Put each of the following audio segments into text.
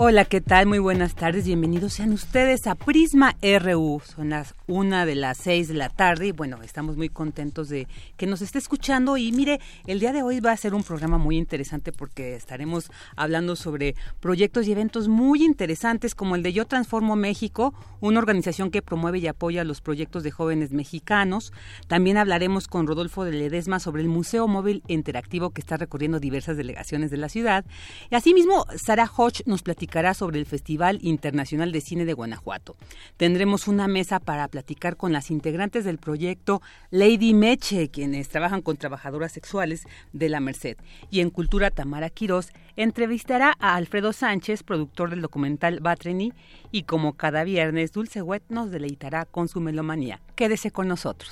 Hola, ¿qué tal? Muy buenas tardes. Bienvenidos sean ustedes a Prisma RU. Son las una de las seis de la tarde y bueno, estamos muy contentos de que nos esté escuchando y mire, el día de hoy va a ser un programa muy interesante porque estaremos hablando sobre proyectos y eventos muy interesantes como el de Yo Transformo México, una organización que promueve y apoya los proyectos de jóvenes mexicanos. También hablaremos con Rodolfo de Ledesma sobre el Museo Móvil Interactivo que está recorriendo diversas delegaciones de la ciudad. Y asimismo, Sara Hodge nos platica sobre el Festival Internacional de Cine de Guanajuato. Tendremos una mesa para platicar con las integrantes del proyecto Lady Meche, quienes trabajan con trabajadoras sexuales de la Merced. Y en Cultura, Tamara Quirós entrevistará a Alfredo Sánchez, productor del documental Batreni, y como cada viernes, Dulce Wet nos deleitará con su melomanía. Quédese con nosotros.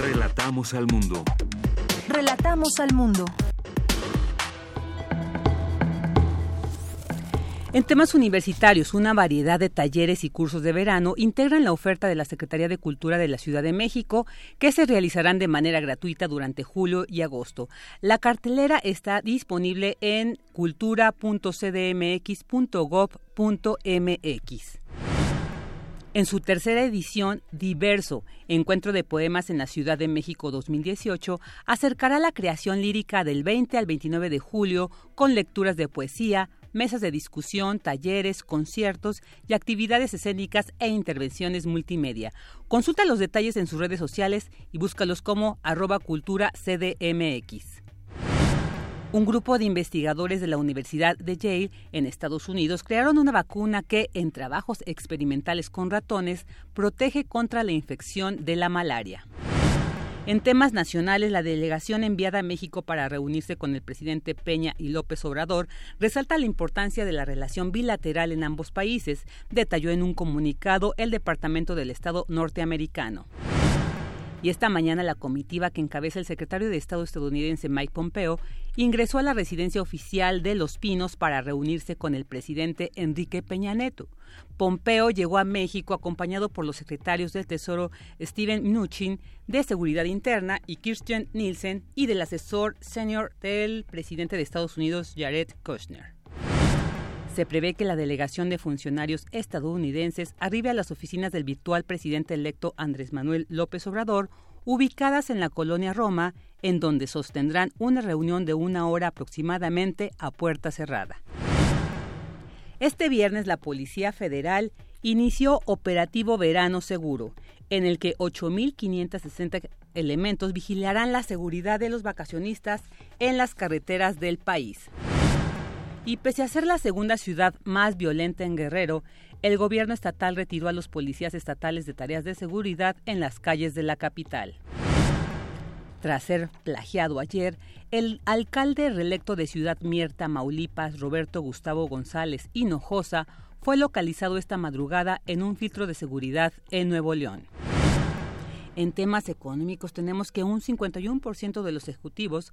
Relatamos al mundo. Relatamos al mundo. En temas universitarios, una variedad de talleres y cursos de verano integran la oferta de la Secretaría de Cultura de la Ciudad de México, que se realizarán de manera gratuita durante julio y agosto. La cartelera está disponible en cultura.cdmx.gov.mx. En su tercera edición, Diverso, Encuentro de Poemas en la Ciudad de México 2018, acercará la creación lírica del 20 al 29 de julio con lecturas de poesía, mesas de discusión, talleres, conciertos y actividades escénicas e intervenciones multimedia. Consulta los detalles en sus redes sociales y búscalos como arroba cultura CDMX. Un grupo de investigadores de la Universidad de Yale en Estados Unidos crearon una vacuna que, en trabajos experimentales con ratones, protege contra la infección de la malaria. En temas nacionales, la delegación enviada a México para reunirse con el presidente Peña y López Obrador resalta la importancia de la relación bilateral en ambos países, detalló en un comunicado el Departamento del Estado norteamericano. Y esta mañana la comitiva que encabeza el secretario de Estado estadounidense Mike Pompeo ingresó a la residencia oficial de Los Pinos para reunirse con el presidente Enrique Peña Neto. Pompeo llegó a México acompañado por los secretarios del Tesoro Steven Mnuchin, de Seguridad Interna, y Kirsten Nielsen, y del asesor senior del presidente de Estados Unidos, Jared Kushner. Se prevé que la delegación de funcionarios estadounidenses arribe a las oficinas del virtual presidente electo Andrés Manuel López Obrador, ubicadas en la colonia Roma, en donde sostendrán una reunión de una hora aproximadamente a puerta cerrada. Este viernes la Policía Federal inició Operativo Verano Seguro, en el que 8.560 elementos vigilarán la seguridad de los vacacionistas en las carreteras del país. Y pese a ser la segunda ciudad más violenta en Guerrero, el gobierno estatal retiró a los policías estatales de tareas de seguridad en las calles de la capital. Tras ser plagiado ayer, el alcalde reelecto de Ciudad Mierta, Maulipas, Roberto Gustavo González Hinojosa, fue localizado esta madrugada en un filtro de seguridad en Nuevo León. En temas económicos tenemos que un 51% de los ejecutivos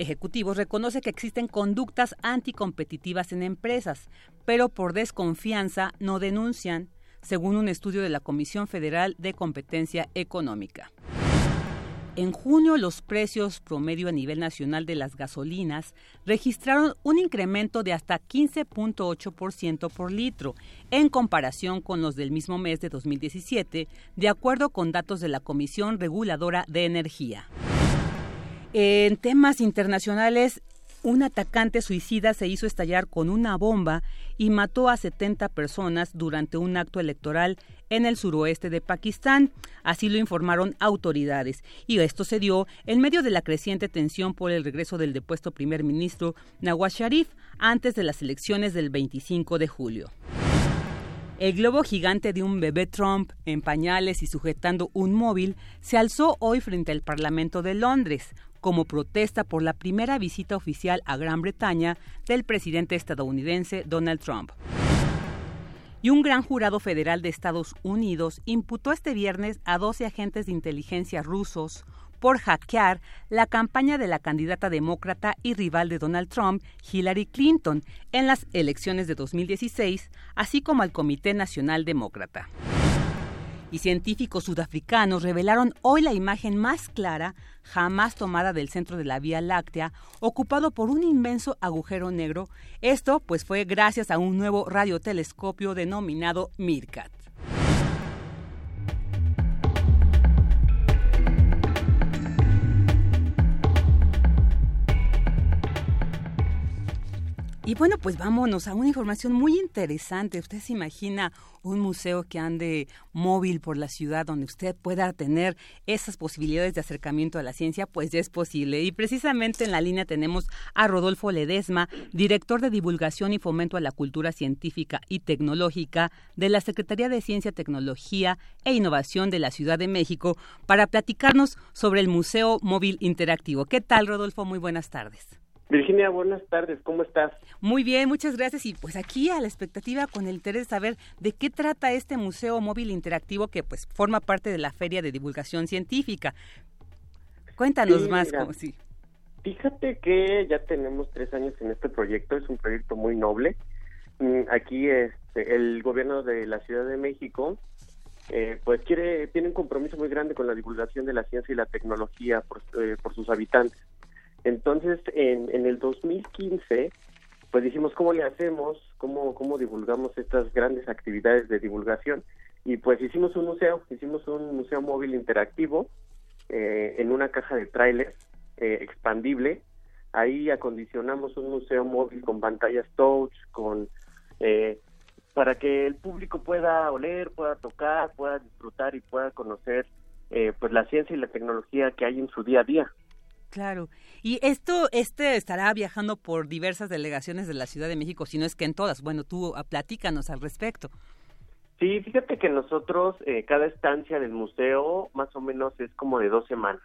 ejecutivos reconoce que existen conductas anticompetitivas en empresas, pero por desconfianza no denuncian, según un estudio de la Comisión Federal de Competencia Económica. En junio, los precios promedio a nivel nacional de las gasolinas registraron un incremento de hasta 15.8% por litro en comparación con los del mismo mes de 2017, de acuerdo con datos de la Comisión Reguladora de Energía. En temas internacionales, un atacante suicida se hizo estallar con una bomba y mató a 70 personas durante un acto electoral en el suroeste de Pakistán. Así lo informaron autoridades. Y esto se dio en medio de la creciente tensión por el regreso del depuesto primer ministro Nawaz Sharif antes de las elecciones del 25 de julio. El globo gigante de un bebé Trump en pañales y sujetando un móvil se alzó hoy frente al Parlamento de Londres como protesta por la primera visita oficial a Gran Bretaña del presidente estadounidense Donald Trump. Y un gran jurado federal de Estados Unidos imputó este viernes a 12 agentes de inteligencia rusos por hackear la campaña de la candidata demócrata y rival de Donald Trump, Hillary Clinton, en las elecciones de 2016, así como al Comité Nacional Demócrata. Y científicos sudafricanos revelaron hoy la imagen más clara jamás tomada del centro de la Vía Láctea, ocupado por un inmenso agujero negro. Esto pues fue gracias a un nuevo radiotelescopio denominado MIRCAT. Y bueno, pues vámonos a una información muy interesante. Usted se imagina un museo que ande móvil por la ciudad donde usted pueda tener esas posibilidades de acercamiento a la ciencia, pues ya es posible. Y precisamente en la línea tenemos a Rodolfo Ledesma, director de divulgación y fomento a la cultura científica y tecnológica de la Secretaría de Ciencia, Tecnología e Innovación de la Ciudad de México, para platicarnos sobre el Museo Móvil Interactivo. ¿Qué tal, Rodolfo? Muy buenas tardes. Virginia, buenas tardes, ¿cómo estás? Muy bien, muchas gracias y pues aquí a la expectativa con el interés de saber de qué trata este Museo Móvil Interactivo que pues forma parte de la Feria de Divulgación Científica. Cuéntanos más, como sí. Fíjate que ya tenemos tres años en este proyecto, es un proyecto muy noble. Mm, aquí este, el gobierno de la Ciudad de México eh, pues quiere tiene un compromiso muy grande con la divulgación de la ciencia y la tecnología por, eh, por sus habitantes. Entonces, en, en el 2015, pues dijimos, ¿cómo le hacemos? ¿Cómo, ¿Cómo divulgamos estas grandes actividades de divulgación? Y pues hicimos un museo, hicimos un museo móvil interactivo eh, en una caja de tráiler eh, expandible. Ahí acondicionamos un museo móvil con pantallas touch, con eh, para que el público pueda oler, pueda tocar, pueda disfrutar y pueda conocer eh, pues la ciencia y la tecnología que hay en su día a día. Claro. Y esto, este estará viajando por diversas delegaciones de la Ciudad de México, si no es que en todas. Bueno, tú ah, platícanos al respecto. Sí, fíjate que nosotros, eh, cada estancia del museo, más o menos es como de dos semanas.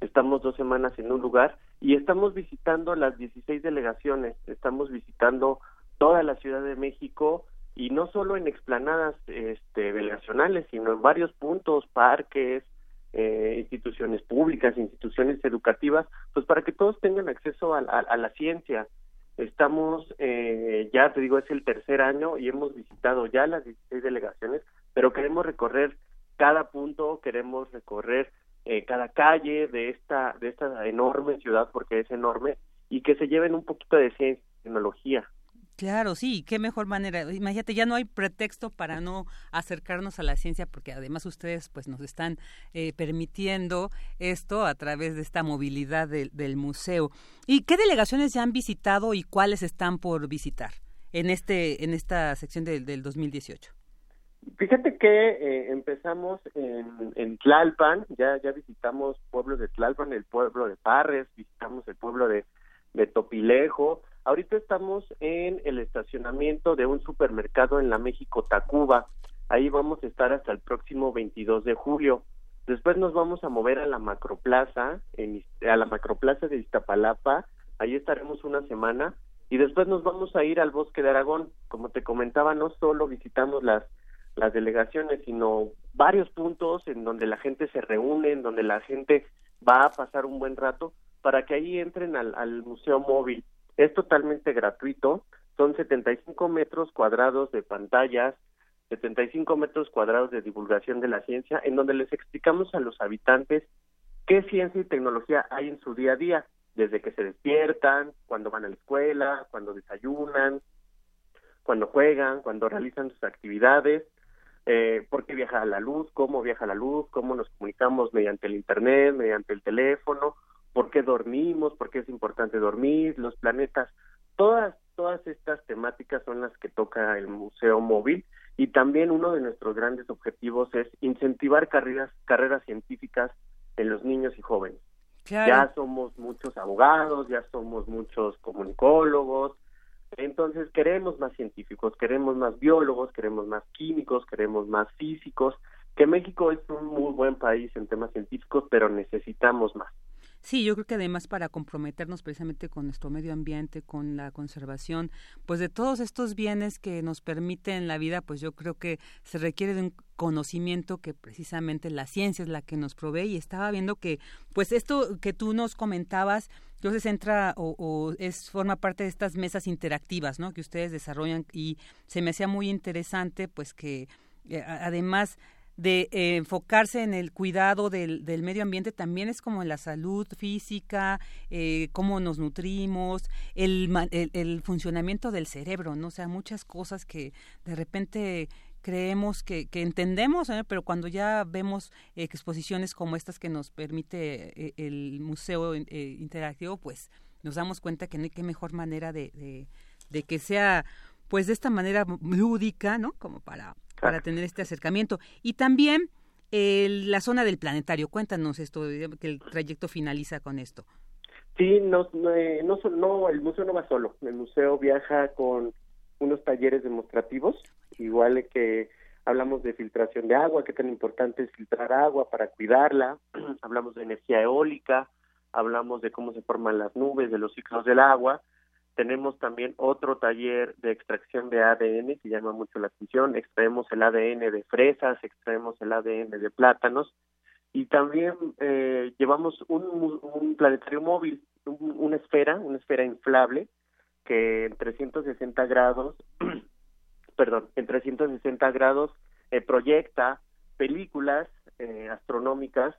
Estamos dos semanas en un lugar y estamos visitando las 16 delegaciones. Estamos visitando toda la Ciudad de México y no solo en explanadas este, delegacionales, sino en varios puntos, parques, eh, instituciones públicas, instituciones educativas, pues para que todos tengan acceso a, la ciencia. Estamos, eh, ya te digo, es el tercer año y hemos visitado ya las 16 delegaciones, pero queremos recorrer cada punto, queremos recorrer eh, cada calle de esta, de esta enorme ciudad, porque es enorme, y que se lleven un poquito de ciencia y tecnología. Claro, sí, qué mejor manera. Imagínate, ya no hay pretexto para no acercarnos a la ciencia, porque además ustedes pues nos están eh, permitiendo esto a través de esta movilidad del museo. ¿Y qué delegaciones ya han visitado y cuáles están por visitar en este en esta sección del, del 2018? Fíjate que eh, empezamos en, en, Tlalpan, ya ya visitamos pueblos de Tlalpan, el pueblo de Parres, visitamos el pueblo de, de Topilejo Ahorita estamos en el estacionamiento de un supermercado en la México Tacuba. Ahí vamos a estar hasta el próximo 22 de julio. Después nos vamos a mover a la Macroplaza, en, a la Macroplaza de Iztapalapa. Ahí estaremos una semana y después nos vamos a ir al Bosque de Aragón. Como te comentaba, no solo visitamos las las delegaciones, sino varios puntos en donde la gente se reúne, en donde la gente va a pasar un buen rato para que ahí entren al, al museo móvil. Es totalmente gratuito, son 75 metros cuadrados de pantallas, 75 metros cuadrados de divulgación de la ciencia, en donde les explicamos a los habitantes qué ciencia y tecnología hay en su día a día, desde que se despiertan, cuando van a la escuela, cuando desayunan, cuando juegan, cuando realizan sus actividades, eh, por qué viaja la luz, cómo viaja la luz, cómo nos comunicamos mediante el Internet, mediante el teléfono, por qué dormimos, por qué es importante dormir, los planetas, todas todas estas temáticas son las que toca el Museo Móvil y también uno de nuestros grandes objetivos es incentivar carreras carreras científicas en los niños y jóvenes. Ya somos muchos abogados, ya somos muchos comunicólogos, Entonces queremos más científicos, queremos más biólogos, queremos más químicos, queremos más físicos, que México es un muy buen país en temas científicos, pero necesitamos más. Sí, yo creo que además para comprometernos precisamente con nuestro medio ambiente, con la conservación, pues de todos estos bienes que nos permiten la vida, pues yo creo que se requiere de un conocimiento que precisamente la ciencia es la que nos provee. Y estaba viendo que pues esto que tú nos comentabas entonces entra o, es forma parte de estas mesas interactivas no que ustedes desarrollan. Y se me hacía muy interesante pues que eh, además de eh, enfocarse en el cuidado del, del, medio ambiente también es como en la salud física, eh, cómo nos nutrimos, el, el, funcionamiento del cerebro, ¿no? O sea, muchas cosas que de repente creemos que, que entendemos, ¿eh? pero cuando ya vemos exposiciones como estas que nos permite el Museo Interactivo, pues nos damos cuenta que no hay qué mejor manera de, de, de que sea pues de esta manera lúdica, ¿no? Como para para tener este acercamiento. Y también la zona del planetario. Cuéntanos esto, que el trayecto finaliza con esto. Sí, no, no, eh, no, el museo no va solo. El museo viaja con unos talleres demostrativos, igual que hablamos de filtración de agua, qué tan importante es filtrar agua para cuidarla, hablamos de energía eólica, hablamos de cómo se forman las nubes, de los ciclos del agua, tenemos también otro taller de extracción de ADN que llama mucho la atención. Extraemos el ADN de fresas, extraemos el ADN de plátanos y también eh, llevamos un, planetario móvil, una esfera, una esfera inflable que en 360 grados, perdón, en 360 grados eh, proyecta películas eh, astronómicas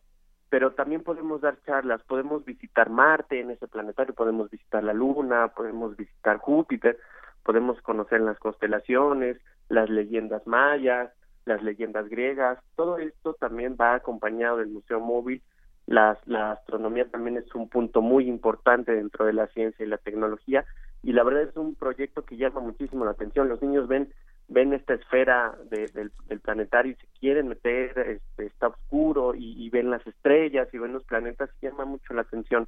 pero también podemos dar charlas, podemos visitar Marte en ese planetario, podemos visitar la Luna, podemos visitar Júpiter, podemos conocer las constelaciones, las leyendas mayas, las leyendas griegas, todo esto también va acompañado del Museo Móvil. La, la astronomía también es un punto muy importante dentro de la ciencia y la tecnología y la verdad es un proyecto que llama muchísimo la atención. Los niños ven ven esta esfera del, planetario y se quieren meter, este, está oscuro y, ven las estrellas y ven los planetas y llama mucho la atención.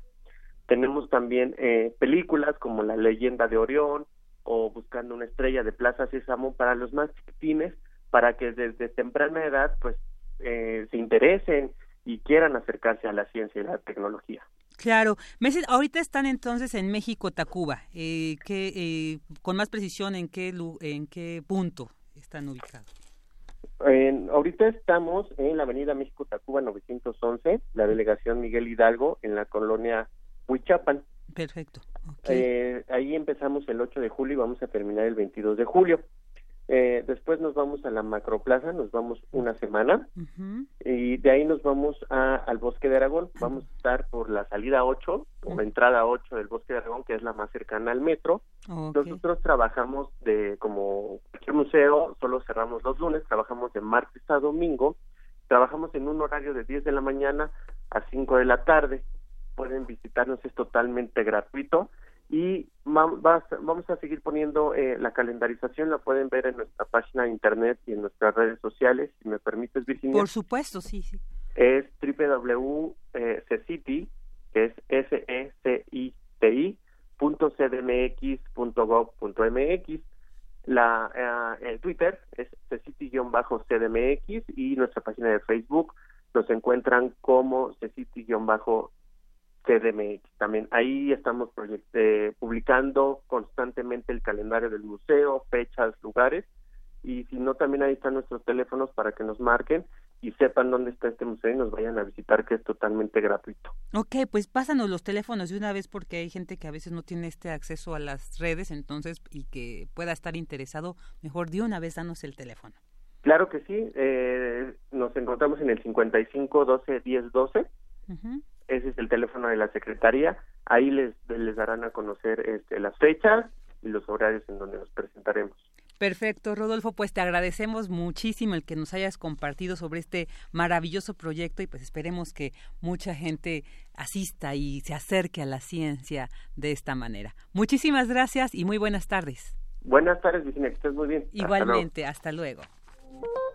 Tenemos también eh, películas como La leyenda de Orión o Buscando una estrella de Plaza Sésamo para los más chiquitines, para que desde temprana edad pues eh, se interesen y quieran acercarse a la ciencia y la tecnología. Claro. Meses, ahorita están entonces en México, Tacuba. Eh, eh, con más precisión, ¿en qué, ¿en qué punto están ubicados? ahorita estamos en la avenida México Tacuba 911, la delegación Miguel Hidalgo, en la colonia Huichapan. Perfecto. Eh, ahí empezamos el 8 de julio y vamos a terminar el 22 de julio. Eh, después nos vamos a la macroplaza, nos vamos una semana. Y de ahí nos vamos a, al Bosque de Aragón. Vamos a estar por la salida 8 o la entrada 8 del Bosque de Aragón, que es la más cercana al metro. Nosotros trabajamos de como cualquier museo, solo cerramos los lunes, trabajamos de martes a domingo, trabajamos en un horario de 10 de la mañana a 5 de la tarde. Pueden visitarnos, es totalmente gratuito y vamos a seguir poniendo eh, la calendarización, la pueden ver en nuestra página de internet y en nuestras redes sociales, si me permites, Virginia. Por supuesto, sí, sí. Es www.cecity, que es s e c i t i punto cdmx.gov.mx la eh, el Twitter es cecity-cdmx y nuestra página de Facebook nos encuentran como cecity-cdmx CDMX también. Ahí estamos eh, publicando constantemente el calendario del museo, fechas, lugares, y si no, también ahí están nuestros teléfonos para que nos marquen y sepan dónde está este museo y nos vayan a visitar, que es totalmente gratuito. Ok, pues pásanos los teléfonos de una vez porque hay gente que a veces no tiene este acceso a las redes, entonces, y que pueda estar interesado, mejor de una vez danos el teléfono. Claro que sí, eh, nos encontramos en el 55 12 10 12 ese es el teléfono de la Secretaría, ahí les, les darán a conocer este, las fechas y los horarios en donde nos presentaremos. Perfecto, Rodolfo, pues te agradecemos muchísimo el que nos hayas compartido sobre este maravilloso proyecto y pues esperemos que mucha gente asista y se acerque a la ciencia de esta manera. Muchísimas gracias y muy buenas tardes. Buenas tardes, Vicente, que estés muy bien. Igualmente, hasta luego.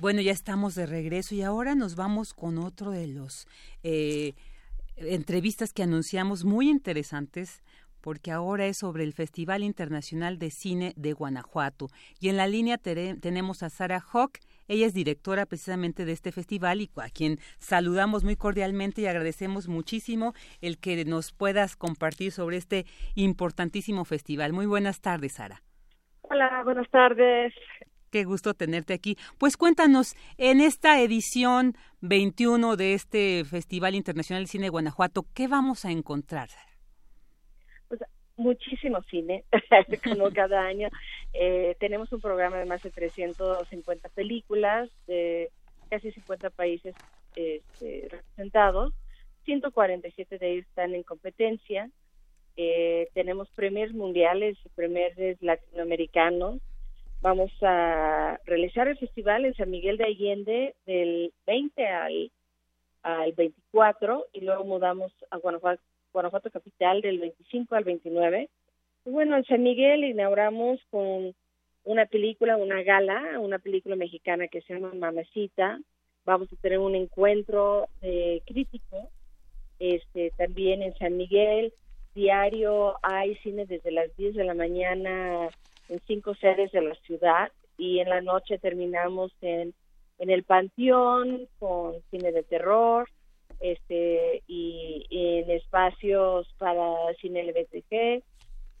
Bueno, ya estamos de regreso y ahora nos vamos con otro de los eh, entrevistas que anunciamos muy interesantes porque ahora es sobre el Festival Internacional de Cine de Guanajuato. Y en la línea tenemos a Sara Hawk, ella es directora precisamente de este festival y a quien saludamos muy cordialmente y agradecemos muchísimo el que nos puedas compartir sobre este importantísimo festival. Muy buenas tardes, Sara. Hola, buenas tardes. Qué gusto tenerte aquí. Pues cuéntanos, en esta edición 21 de este Festival Internacional de Cine de Guanajuato, ¿qué vamos a encontrar? muchísimo cine, cada año. Eh, tenemos un programa de más de 350 películas de casi 50 países este, representados. 147 de ellos están en competencia. Eh, tenemos premios mundiales y premios latinoamericanos. Vamos a realizar el festival en San Miguel de Allende del 20 al, al 24 y luego mudamos a Guanajuato, Guanajuato Capital del 25 al 29. Y bueno, en San Miguel inauguramos con una película, una gala, una película mexicana que se llama Mamacita. Vamos a tener un encuentro eh, crítico. Este, también en San Miguel, diario hay cine desde las 10 de la mañana en cinco sedes de la ciudad y en la noche terminamos en, en el Panteón con cine de terror, este y, en espacios para cine LBTG.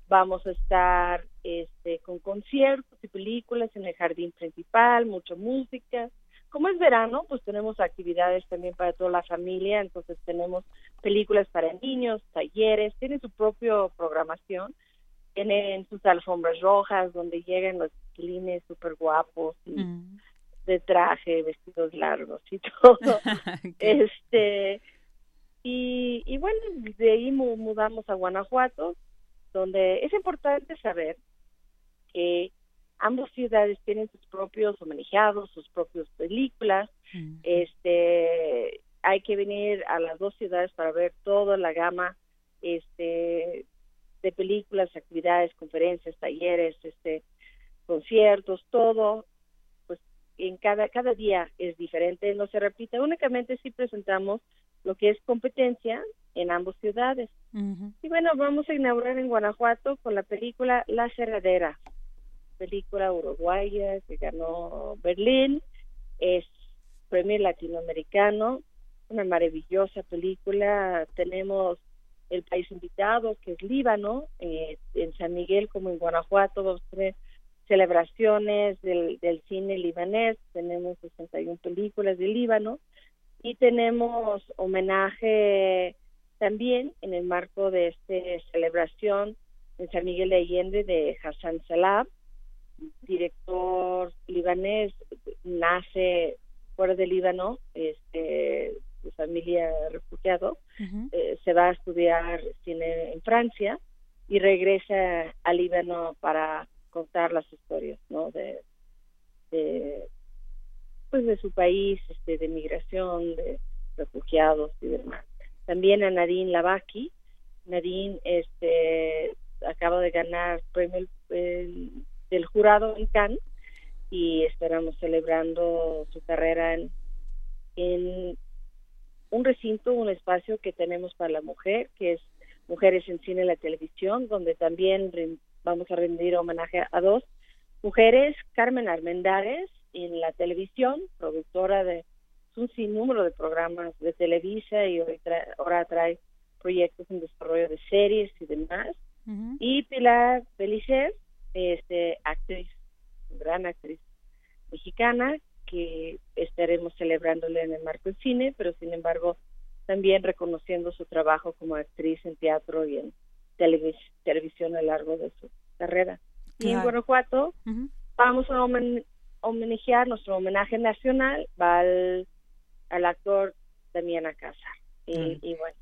Vamos a estar este, con conciertos y películas en el jardín principal, mucha música. Como es verano, pues tenemos actividades también para toda la familia, entonces tenemos películas para niños, talleres, tiene su propia programación, tienen sus alfombras rojas donde llegan los clines súper guapos y, mm de traje, vestidos largos y todo. este y, y bueno, de ahí mudamos a Guanajuato, donde es importante saber que ambas ciudades tienen sus propios homenajeados, sus propias películas. Este, hay que venir a las dos ciudades para ver toda la gama este de películas, actividades, conferencias, talleres, este conciertos, todo en cada, cada día es diferente, no se repite, únicamente si presentamos lo que es competencia en ambas ciudades. Y bueno, vamos a inaugurar en Guanajuato con la película La Cerradera, película uruguaya que ganó Berlín, es premier latinoamericano, una maravillosa película, tenemos el país invitado que es Líbano, eh, en San Miguel como en Guanajuato a tener celebraciones del, del cine libanés, tenemos 61 películas de Líbano y tenemos homenaje también en el marco de esta celebración en San Miguel de Allende de Hassan Salab, director libanés, nace fuera de Líbano, este, familia refugiado, eh, se va a estudiar cine en Francia y regresa a Líbano para contar las historias, ¿no? De, de pues de su país, este, de migración, de refugiados y demás. También a Nadine Lavaki. Nadine este, acaba de ganar premio del jurado en Cannes y esperamos celebrando su carrera en, en un recinto, un espacio que tenemos para la mujer, que es Mujeres en Cine y la Televisión, donde también vamos a rendir homenaje a dos mujeres, Carmen Armendares en la televisión, productora de un sinnúmero de programas de Televisa y ahora trae proyectos en desarrollo de series y demás. Y Pilar Belicer, este, actriz, gran actriz mexicana, que estaremos celebrándole en el marco del cine, pero sin embargo también reconociendo su trabajo como actriz en teatro y en televisión a lo largo de su carrera. Y en Guanajuato vamos a homenajear, nuestro homenaje nacional va al, actor Damián Acasa. Y, y, bueno.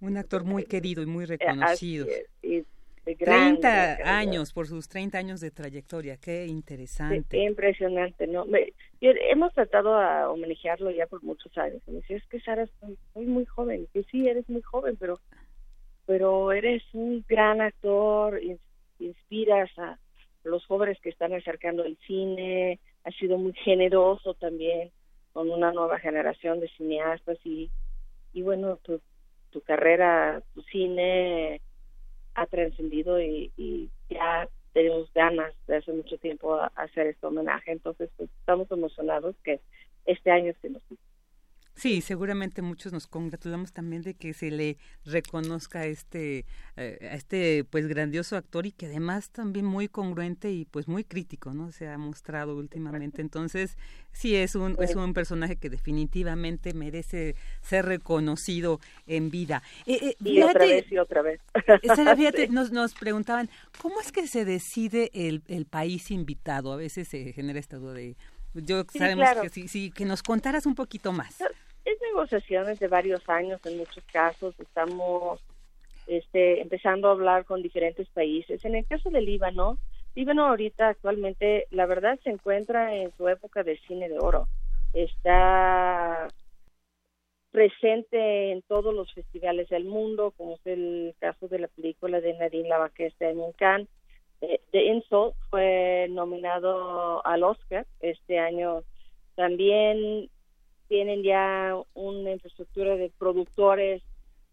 Un actor muy querido y muy reconocido. Y este, gran, 30 años, por sus 30 años de trayectoria, qué interesante. impresionante, ¿no? hemos tratado a homenajearlo ya por muchos años. Me decía, es que Sara, soy, muy joven, que sí, eres muy joven, pero, pero eres un gran actor, inspiras a los jóvenes que están acercando el cine, has sido muy generoso también con una nueva generación de cineastas y, y bueno, tu, tu carrera, tu cine ha trascendido y, ya tenemos ganas de hace mucho tiempo hacer este homenaje, entonces pues, estamos emocionados que este año se nos Sí, seguramente muchos nos congratulamos también de que se le reconozca este eh, a este pues grandioso actor y que además también muy congruente y pues muy crítico, ¿no? Se ha mostrado últimamente. Entonces, sí es un es un personaje que definitivamente merece ser reconocido en vida. Eh, eh, y otra vez y otra vez. fíjate, nos, nos preguntaban, ¿cómo es que se decide el, el país invitado? A veces se genera esta duda de yo sabemos que sí, sí, que nos contaras un poquito más es negociaciones de varios años en muchos casos. Estamos este, empezando a hablar con diferentes países. En el caso del Líbano, Líbano ahorita actualmente, la verdad, se encuentra en su época de cine de oro. Está presente en todos los festivales del mundo, como es el caso de la película de Nadine Lavaque este año en Cannes. Eh, The Insult fue nominado al Oscar este año. También tienen ya una infraestructura de productores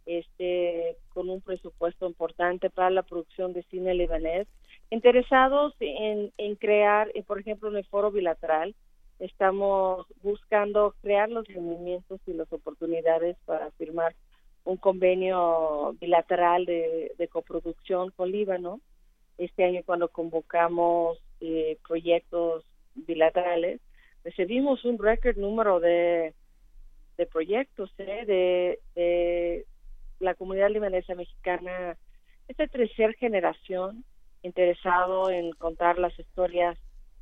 este con un presupuesto importante para la producción de cine libanés interesados en, en crear eh, por ejemplo en el foro bilateral estamos buscando crear los movimientos y las oportunidades para firmar un convenio bilateral de, de coproducción con Líbano. Este año cuando convocamos eh, proyectos bilaterales recibimos un récord número de, de proyectos ¿eh? de, de, la comunidad libanesa mexicana, esta tercera generación interesado en contar las historias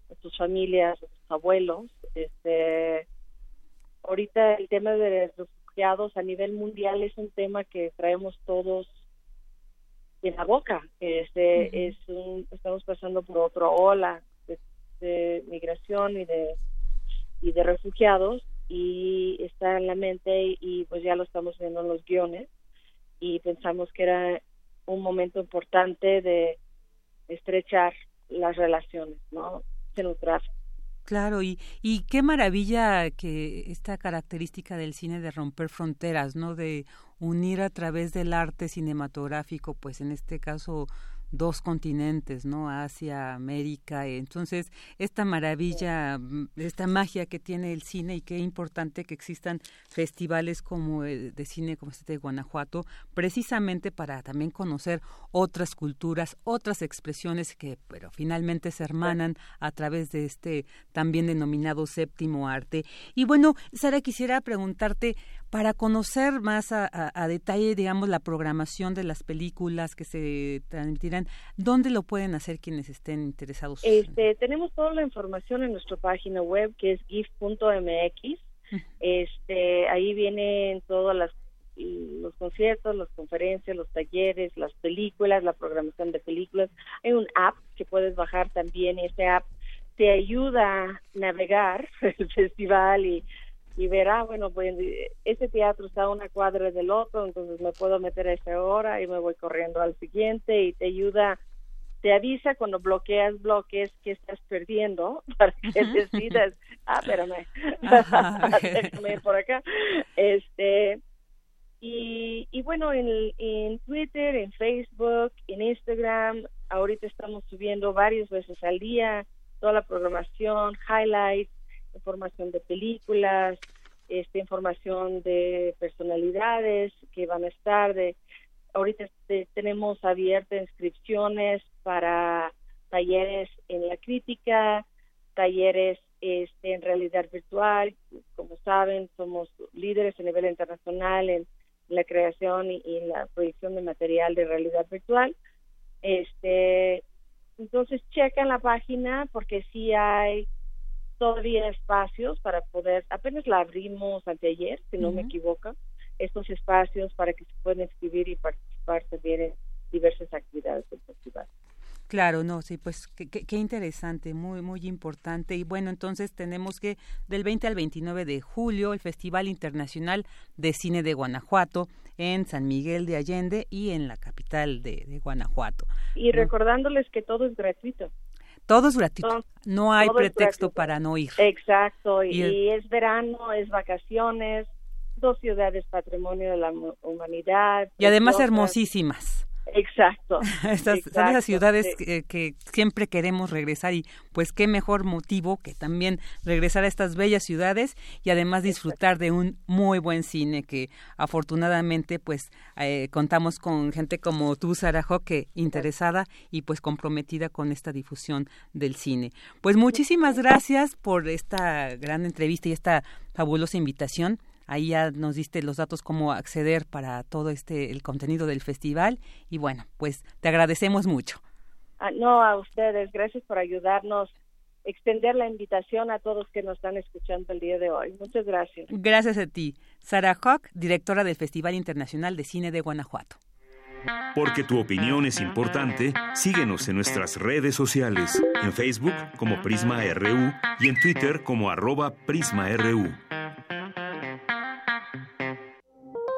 de sus familias, de sus abuelos. Este, ahorita el tema de los refugiados a nivel mundial es un tema que traemos todos en la boca. Este, es un, estamos pasando por otra ola de migración y de y de refugiados y está en la mente y pues ya lo estamos viendo en los guiones y pensamos que era un momento importante de estrechar las relaciones, ¿no? Centrar. Claro, y, y qué maravilla que esta característica del cine de romper fronteras, ¿no? De unir a través del arte cinematográfico, pues en este caso dos continentes, ¿no? Asia, América. Entonces, esta maravilla, mm, esta magia que tiene el cine y qué importante que existan festivales como de cine como este de Guanajuato, precisamente para también conocer otras culturas, otras expresiones que, pero finalmente se hermanan a través de este también denominado séptimo arte. Y bueno, Sara, quisiera preguntarte, para conocer más a, detalle, digamos, la programación de las películas que se transmitirán, ¿dónde lo pueden hacer quienes estén interesados? Este, tenemos toda la información en nuestra página web que es gif.mx. Este, ahí vienen todas las los conciertos, las conferencias, los talleres, las películas, la programación de películas. Hay un app que puedes bajar también. Este app te ayuda a navegar el festival y y verá, bueno, pues ese teatro está a una cuadra del otro, entonces me puedo meter a esa hora y me voy corriendo al siguiente y te ayuda, te avisa cuando bloqueas bloques que estás perdiendo para que decidas, ah, espérame, déjame por acá. Este, y, y bueno, en, en Twitter, en Facebook, en Instagram, ahorita estamos subiendo varias veces al día toda la programación, highlights, información de películas, esta información de personalidades que van a estar de ahorita tenemos abiertas inscripciones para talleres en la crítica, talleres este, en realidad virtual, como saben, somos líderes a nivel internacional en la creación y, y la proyección de material de realidad virtual. Este, entonces checan la página porque sí hay todavía espacios para poder, apenas la abrimos anteayer, si no me equivoco, estos espacios para que se puedan escribir y participar también diversas actividades del festival. Claro, no, sí, pues qué, interesante, muy, muy importante. Y bueno, entonces tenemos que del 20 al 29 de julio el Festival Internacional de Cine de Guanajuato en San Miguel de Allende y en la capital de, Guanajuato. Y recordándoles que todo es gratuito. Todo es gratuito. no hay pretexto para no ir. Exacto. Y, es verano, es vacaciones, dos ciudades patrimonio de la humanidad. Y además hermosísimas. Exacto. Estas, son esas ciudades que, siempre queremos regresar y pues qué mejor motivo que también regresar a estas bellas ciudades y además disfrutar de un muy buen cine que afortunadamente pues eh, contamos con gente como tú, Sara que interesada y pues comprometida con esta difusión del cine. Pues muchísimas gracias por esta gran entrevista y esta fabulosa invitación. Ahí ya nos diste los datos cómo acceder para todo este el contenido del festival y bueno, pues te agradecemos mucho. Ah, no, a ustedes, gracias por ayudarnos extender la invitación a todos que nos están escuchando el día de hoy. Muchas gracias. Gracias a ti. Sara Hawk, directora del Festival Internacional de Cine de Guanajuato. Porque tu opinión es importante, síguenos en nuestras redes sociales, en Facebook como Prisma RU y en Twitter como arroba PrismaRU.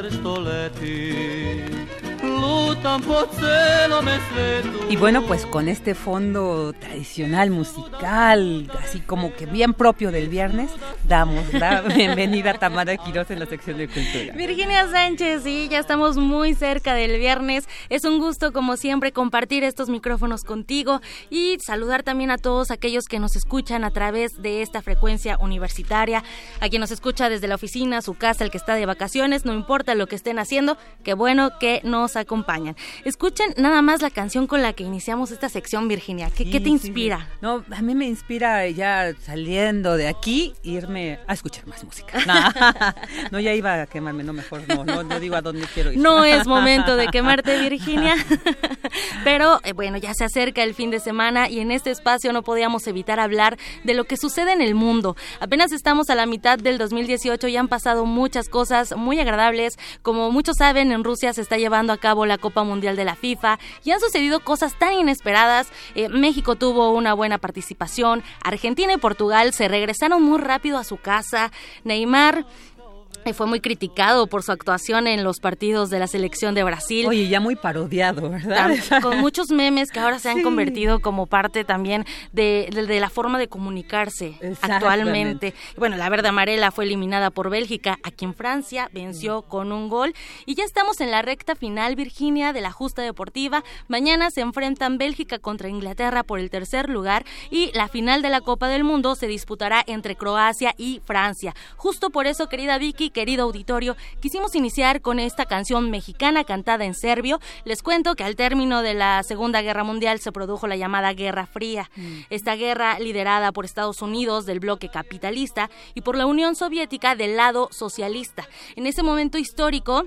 Ευχαριστώ, Λέττη. Y bueno, pues con este fondo tradicional musical, así como que bien propio del viernes, damos la bienvenida a Tamara Quiroz en la sección de cultura. Virginia Sánchez, sí, ya estamos muy cerca del viernes. Es un gusto, como siempre, compartir estos micrófonos contigo y saludar también a todos aquellos que nos escuchan a través de esta frecuencia universitaria, a quien nos escucha desde la oficina, su casa, el que está de vacaciones, no importa lo que estén haciendo, qué bueno que nos acompañan. Escuchen nada más la canción con la que iniciamos esta sección, Virginia. ¿Qué, te inspira? No, a mí me inspira ya saliendo de aquí irme a escuchar más música. No, ya iba a quemarme, no, mejor no, no, digo a dónde quiero ir. No es momento de quemarte, Virginia. Pero eh, bueno, ya se acerca el fin de semana y en este espacio no podíamos evitar hablar de lo que sucede en el mundo. Apenas estamos a la mitad del 2018 y han pasado muchas cosas muy agradables. Como muchos saben, en Rusia se está llevando a cabo la Copa Mundial de la FIFA y han sucedido cosas tan inesperadas. Eh, México tuvo una buena participación, Argentina y Portugal se regresaron muy rápido a su casa, Neymar fue muy criticado por su actuación en los partidos de la selección de Brasil. Oye, ya muy parodiado, ¿verdad? Con muchos memes que ahora se han convertido como parte también de, la forma de comunicarse actualmente. Bueno, la verde amarela fue eliminada por Bélgica, a quien Francia venció con un gol. Y ya estamos en la recta final, Virginia, de la justa deportiva. Mañana se enfrentan Bélgica contra Inglaterra por el tercer lugar y la final de la Copa del Mundo se disputará entre Croacia y Francia. Justo por eso, querida Vicky, querido auditorio, quisimos iniciar con esta canción mexicana cantada en serbio. Les cuento que al término de la Segunda Guerra Mundial se produjo la llamada Guerra Fría. Mm. Esta guerra liderada por Estados Unidos del bloque capitalista y por la Unión Soviética del lado socialista. En ese momento histórico,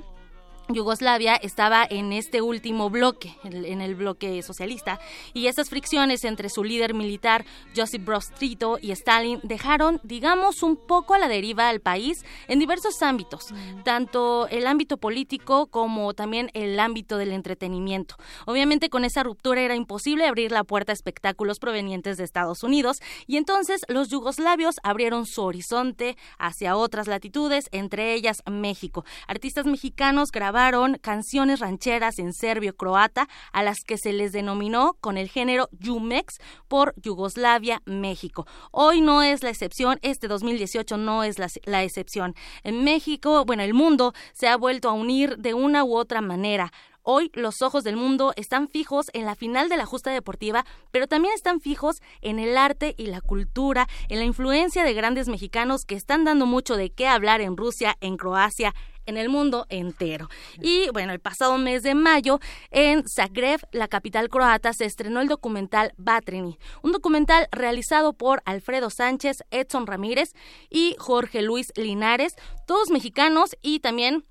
Yugoslavia estaba en este último bloque, en el bloque socialista, y esas fricciones entre su líder militar, Josip Broz Tito, y Stalin dejaron, digamos, un poco a la deriva al país en diversos ámbitos, mm. tanto el ámbito político como también el ámbito del entretenimiento. Obviamente con esa ruptura era imposible abrir la puerta a espectáculos provenientes de Estados Unidos, y entonces los yugoslavios abrieron su horizonte hacia otras latitudes, entre ellas México. Artistas mexicanos grabaron canciones rancheras en serbio-croata a las que se les denominó con el género Yumex por Yugoslavia, México. Hoy no es la excepción, este 2018 no es la, la excepción. En México, bueno, el mundo se ha vuelto a unir de una u otra manera. Hoy los ojos del mundo están fijos en la final de la justa deportiva, pero también están fijos en el arte y la cultura, en la influencia de grandes mexicanos que están dando mucho de qué hablar en Rusia, en Croacia, en el mundo entero. Y bueno, el pasado mes de mayo en Zagreb, la capital croata, se estrenó el documental Batrini, un documental realizado por Alfredo Sánchez, Edson Ramírez y Jorge Luis Linares, todos mexicanos y también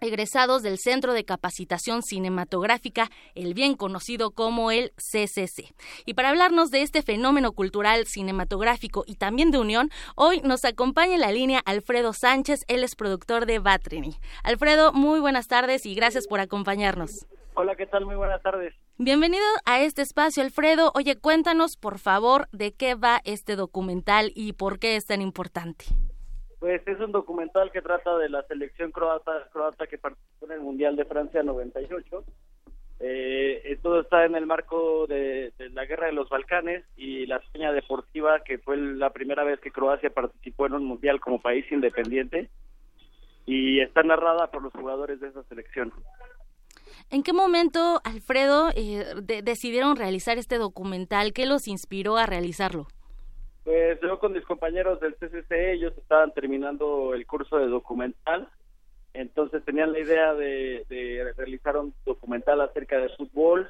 egresados del Centro de Capacitación Cinematográfica, el bien conocido como el CCC. Y para hablarnos de este fenómeno cultural cinematográfico y también de unión, hoy nos acompaña en la línea Alfredo Sánchez, él es productor de Batrini. Alfredo, muy buenas tardes y gracias por acompañarnos. Hola, ¿qué tal? Muy buenas tardes. Bienvenido a este espacio, Alfredo. Oye, cuéntanos, por favor, de qué va este documental y por qué es tan importante. Pues es un documental que trata de la selección croata, croata que participó en el Mundial de Francia 98. Eh, todo está en el marco de, la guerra de los Balcanes y la hazaña deportiva que fue la primera vez que Croacia participó en un mundial como país independiente y está narrada por los jugadores de esa selección. ¿En qué momento, Alfredo, eh, decidieron realizar este documental? ¿Qué los inspiró a realizarlo? Pues yo con mis compañeros del CCC, ellos estaban terminando el curso de documental, entonces tenían la idea de, realizar un documental acerca de fútbol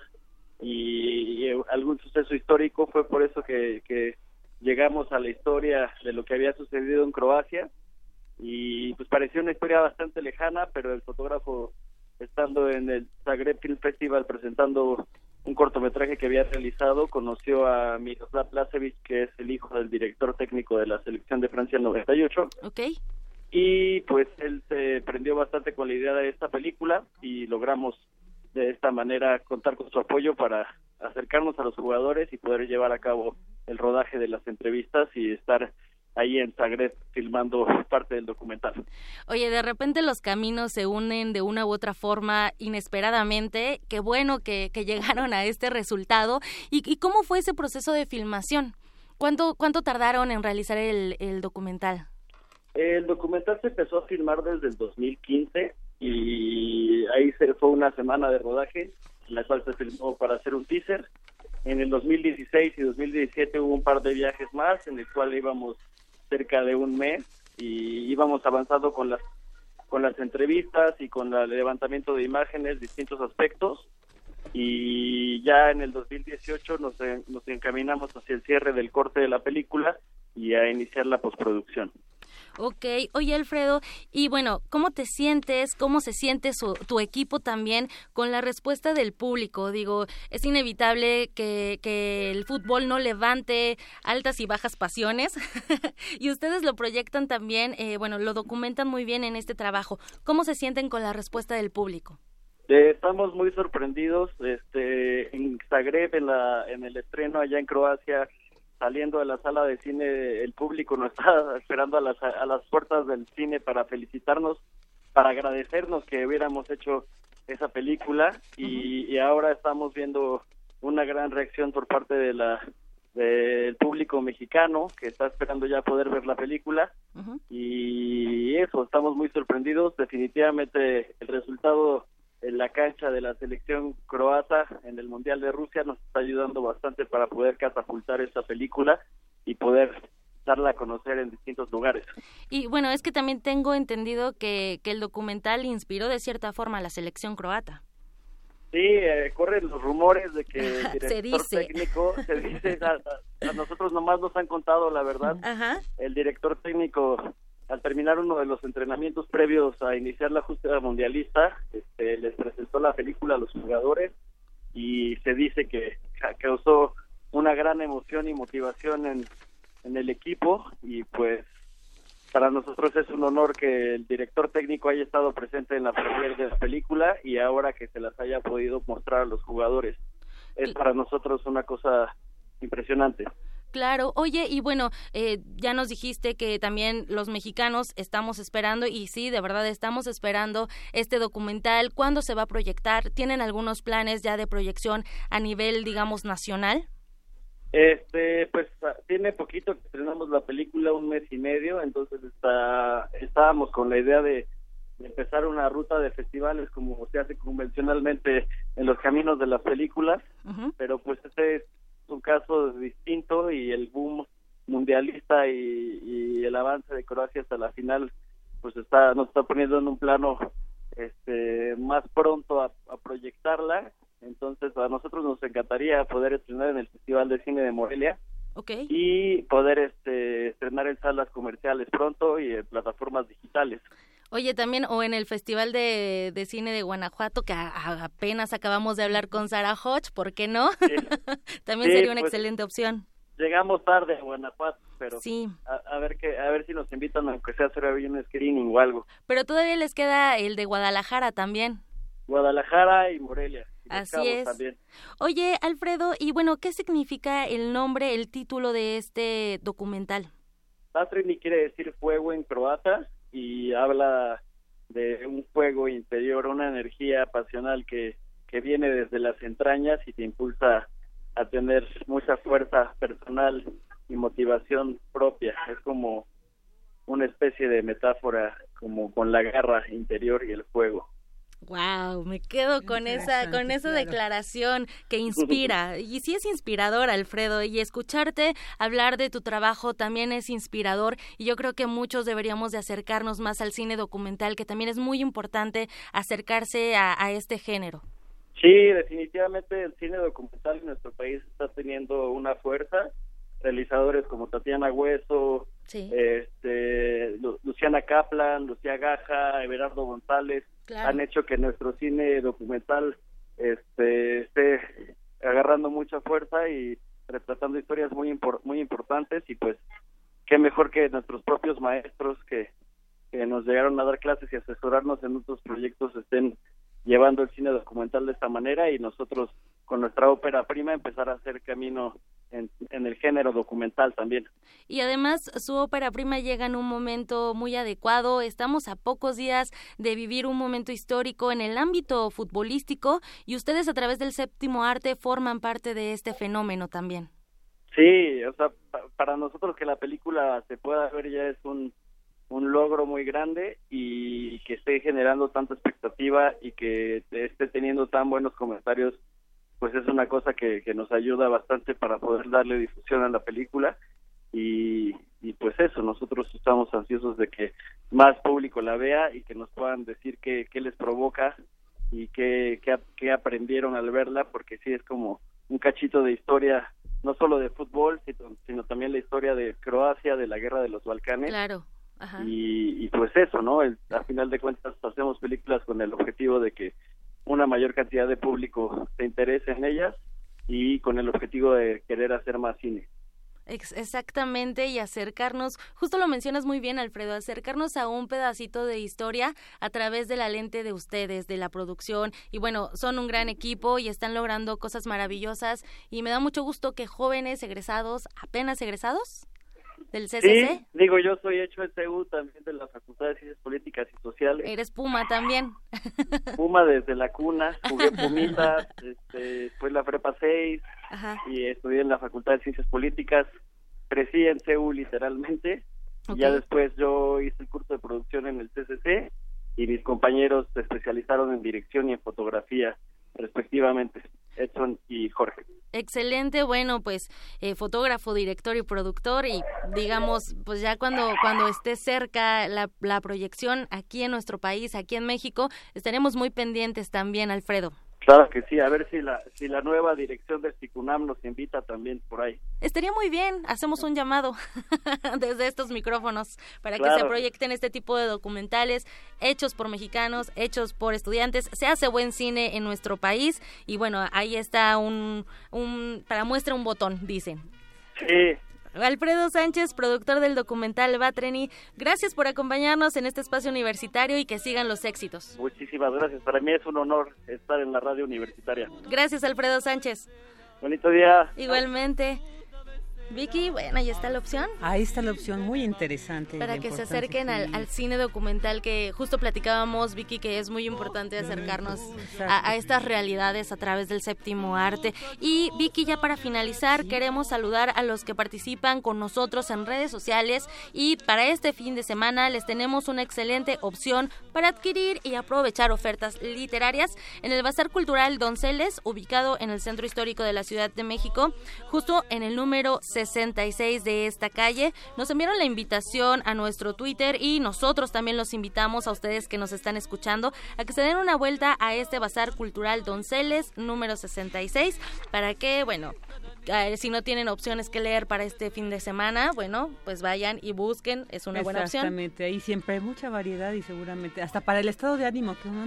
y, algún suceso histórico, fue por eso que, que llegamos a la historia de lo que había sucedido en Croacia. Y pues pareció una historia bastante lejana, pero el fotógrafo estando en el Zagreb Film Festival presentando un cortometraje que había realizado, conoció a Miroslav Lasevic, que es el hijo del director técnico de la selección de Francia en 98. Ok. Y pues él se prendió bastante con la idea de esta película y logramos de esta manera contar con su apoyo para acercarnos a los jugadores y poder llevar a cabo el rodaje de las entrevistas y estar ahí en Zagreb filmando parte del documental. Oye, de repente los caminos se unen de una u otra forma inesperadamente. Qué bueno que, llegaron a este resultado. ¿Y, cómo fue ese proceso de filmación? ¿Cuánto, cuánto tardaron en realizar el, el documental? El documental se empezó a filmar desde el 2015 y ahí se fue una semana de rodaje, en la cual se filmó para hacer un teaser. En el 2016 y 2017 hubo un par de viajes más en el cual íbamos cerca de un mes y íbamos avanzando con las con las entrevistas y con el levantamiento de imágenes, distintos aspectos y ya en el 2018 nos, nos encaminamos hacia el cierre del corte de la película y a iniciar la postproducción. Ok, oye Alfredo, y bueno, ¿cómo te sientes? ¿Cómo se siente tu equipo también con la respuesta del público? Digo, es inevitable que, que el fútbol no levante altas y bajas pasiones y ustedes lo proyectan también, eh, bueno, lo documentan muy bien en este trabajo. ¿Cómo se sienten con la respuesta del público? Eh, estamos muy sorprendidos, este, en Zagreb, en, la, en el estreno allá en Croacia, saliendo de la sala de cine, el público nos está esperando a las, a las puertas del cine para felicitarnos, para agradecernos que hubiéramos hecho esa película. Y, ahora estamos viendo una gran reacción por parte de la del público mexicano que está esperando ya poder ver la película. Y eso estamos muy sorprendidos. Definitivamente el resultado en la cancha de la selección croata en el Mundial de Rusia nos está ayudando bastante para poder catapultar esta película y poder darla a conocer en distintos lugares. Y bueno, es que también tengo entendido que, que el documental inspiró de cierta forma a la selección croata. Sí, eh, corren los rumores de que el director técnico, se dice, a, nosotros nomás nos han contado la verdad. El director técnico al terminar uno de los entrenamientos previos a iniciar la justa mundialista, este, les presentó la película a los jugadores y se dice que causó una gran emoción y motivación en, en el equipo y pues para nosotros es un honor que el director técnico haya estado presente en la premier de la película y ahora que se las haya podido mostrar a los jugadores. Es para nosotros una cosa impresionante. Claro, oye, y bueno, eh, ya nos dijiste que también los mexicanos estamos esperando, y sí, de verdad estamos esperando este documental. ¿Cuándo se va a proyectar? ¿Tienen algunos planes ya de proyección a nivel, digamos, nacional? Este, pues ah, tiene poquito que estrenamos la película, un mes y medio, entonces está, estábamos con la idea de, empezar una ruta de festivales como se hace convencionalmente en los caminos de las películas, pero pues este es un caso distinto y el boom mundialista y, el avance de Croacia hasta la final pues está nos está poniendo en un plano este más pronto a proyectarla entonces, a nosotros nos encantaría poder estrenar en el Festival de Cine de Morelia. Y poder este, estrenar en salas comerciales pronto y en plataformas digitales. Oye, también, o en el Festival de, Cine de Guanajuato, que apenas acabamos de hablar con Sara Hodge, ¿por qué no? también sería una pues, excelente opción. Llegamos tarde a Guanajuato, pero sí. a, ver que, a ver si nos invitan, aunque sea hacer un screening o algo. Pero todavía les queda el de Guadalajara también. Guadalajara y Morelia. Así es. Oye, Alfredo, y bueno, ¿qué significa el nombre, el título de este documental? Tatrini quiere decir fuego en croata y habla de un fuego interior, una energía pasional que, que viene desde las entrañas y te impulsa a tener mucha fuerza personal y motivación propia. Es como una especie de metáfora como con la garra interior y el fuego. Wow, me quedo con esa con esa declaración que inspira. Y sí es inspirador, Alfredo, y escucharte hablar de tu trabajo también es inspirador y yo creo que muchos deberíamos de acercarnos más al cine documental, que también es muy importante acercarse a, a este género. Sí, definitivamente el cine documental en nuestro país está teniendo una fuerza. Realizadores como Tatiana Hueso, este, Luciana Kaplan, Lucía Gaja, Everardo González, han hecho que nuestro cine documental este, esté agarrando mucha fuerza y retratando historias muy muy importantes y pues qué mejor que nuestros propios maestros que, que nos llegaron a dar clases y asesorarnos en otros proyectos estén llevando el cine documental de esta manera y nosotros con nuestra ópera prima empezar a hacer camino en, el género documental también. Y además su ópera prima llega en un momento muy adecuado. Estamos a pocos días de vivir un momento histórico en el ámbito futbolístico y ustedes a través del séptimo arte forman parte de este fenómeno también. Sí, o sea, para nosotros que la película se pueda ver ya es un un logro muy grande y que esté generando tanta expectativa y que esté teniendo tan buenos comentarios, pues es una cosa que, que nos ayuda bastante para poder darle difusión a la película y, y pues eso, nosotros estamos ansiosos de que más público la vea y que nos puedan decir qué, qué les provoca y qué, qué, qué aprendieron al verla, porque sí es como un cachito de historia, no solo de fútbol, sino, sino también la historia de Croacia, de la guerra de los Balcanes. Claro y, pues eso, ¿no? El, a final de cuentas hacemos películas con el objetivo de que una mayor cantidad de público se interese en ellas y con el objetivo de querer hacer más cine. Exactamente, y acercarnos, justo lo mencionas muy bien, Alfredo, acercarnos a un pedacito de historia a través de la lente de ustedes, de la producción. Y bueno, son un gran equipo y están logrando cosas maravillosas. Y me da mucho gusto que jóvenes egresados, apenas egresados, del CCC. Sí, digo, yo soy hecho CU también de la Facultad de Ciencias Políticas y Sociales. Eres Puma también. Puma desde la cuna, jugué Pumita, este, después la Prepa 6 y estudié en la Facultad de Ciencias Políticas. Crecí en CU literalmente. Y ya después yo hice el curso de producción en el CCC y mis compañeros se especializaron en dirección y en fotografía respectivamente. Edson y Jorge. Excelente, bueno, pues eh, fotógrafo, director y productor y digamos, pues ya cuando cuando esté cerca la, la proyección aquí en nuestro país, aquí en México, estaremos muy pendientes también, Alfredo. Claro que sí, a ver si la, si la nueva dirección del SICUNAM nos invita también por ahí. Estaría muy bien, hacemos un llamado desde estos micrófonos para que se proyecten este tipo de documentales hechos por mexicanos, hechos por estudiantes. Se hace buen cine en nuestro país y bueno, ahí está un, un para muestra un botón, dicen. Sí, Alfredo Sánchez, productor del documental Batreni, gracias por acompañarnos en este espacio universitario y que sigan los éxitos. Muchísimas gracias. Para mí es un honor estar en la radio universitaria. Gracias, Alfredo Sánchez. Bonito día. Igualmente. Vicky, bueno, ahí está la opción. Ahí está la opción, muy interesante. Para que se acerquen al, cine documental que justo platicábamos, Vicky, que es muy importante acercarnos a, estas realidades a través del séptimo arte. Y Vicky, ya para finalizar, queremos saludar a los que participan con nosotros en redes sociales y para este fin de semana les tenemos una excelente opción para adquirir y aprovechar ofertas literarias en el Bazar Cultural Donceles, ubicado en el Centro Histórico de la Ciudad de México, justo en el número 66 de esta calle. Nos enviaron la invitación a nuestro Twitter y nosotros también los invitamos a ustedes que nos están escuchando a que se den una vuelta a este Bazar Cultural Donceles número 66 para que, bueno, si no tienen opciones que leer para este fin de semana, bueno, pues vayan y busquen, es una buena opción. Exactamente, ahí siempre hay mucha variedad y seguramente hasta para el estado de ánimo que uno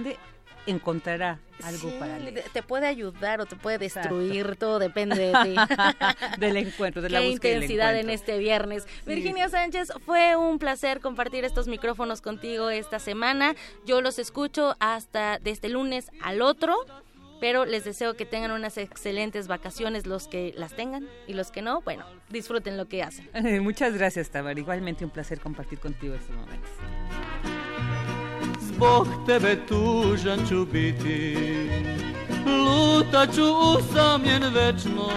encontrará algo para leer. Te puede ayudar o te puede destruir, todo depende de ti. del encuentro, de la Qué intensidad en este viernes. Virginia Sánchez, fue un placer compartir estos micrófonos contigo esta semana. Yo los escucho hasta de este lunes al otro pero les deseo que tengan unas excelentes vacaciones los que las tengan y los que no, bueno, disfruten lo que hacen. Muchas gracias, Tabar. Igualmente un placer compartir contigo estos momentos. Zbog tebe tužan ću biti. Lutaću usamljen večno.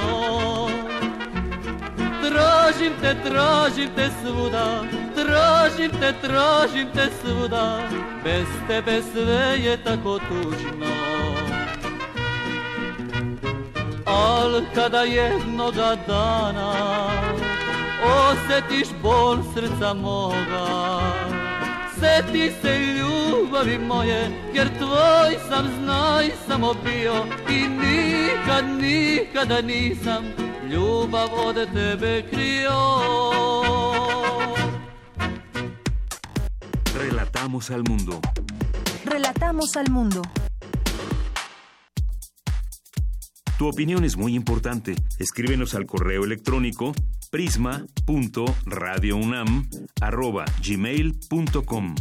Tražim te, tražim te svuda Tražim te, tražim te svuda. Bez tebe sve je tako tužno. Al kada jednoga dana Osjetiš bol srca moga Seti se ljubavi moje, jer tvoj sam znaj samo bio I nikad, nikada nisam ljubav od tebe krio Relatamos al mundo. Relatamos al mundo. Tu opinión es muy importante. Escríbenos al correo electrónico prisma.radiounam@gmail.com.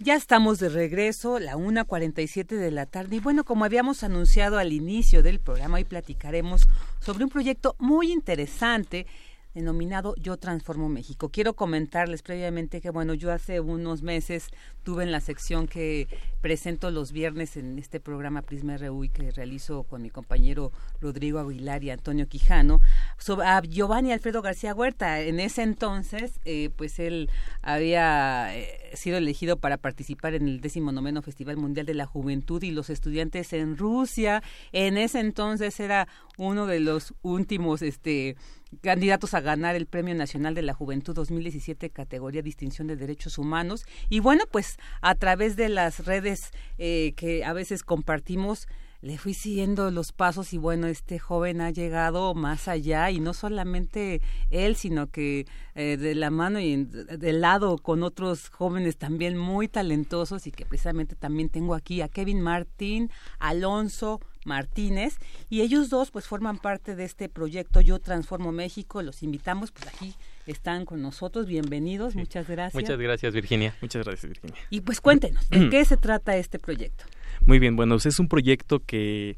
Ya estamos de regreso, la 1.47 de la tarde. Y bueno, como habíamos anunciado al inicio del programa, hoy platicaremos sobre un proyecto muy interesante denominado Yo Transformo México. Quiero comentarles previamente que, bueno, yo hace unos meses tuve en la sección que presento los viernes en este programa Prisma RU que realizo con mi compañero Rodrigo Aguilar y Antonio Quijano, sobre, a Giovanni Alfredo García Huerta. En ese entonces, eh, pues él había eh, sido elegido para participar en el 19 Festival Mundial de la Juventud y los estudiantes en Rusia. En ese entonces era uno de los últimos, este, candidatos a ganar el Premio Nacional de la Juventud 2017 categoría Distinción de Derechos Humanos. Y bueno, pues a través de las redes eh, que a veces compartimos, le fui siguiendo los pasos y bueno, este joven ha llegado más allá y no solamente él, sino que eh, de la mano y del lado con otros jóvenes también muy talentosos y que precisamente también tengo aquí a Kevin Martín, Alonso, Martínez. Y ellos dos pues forman parte de este proyecto Yo Transformo México, los invitamos pues aquí están con nosotros, bienvenidos, muchas gracias. Muchas gracias Virginia, muchas gracias Virginia. Y pues cuéntenos, ¿de qué se trata este proyecto? Muy bien, bueno, es un proyecto que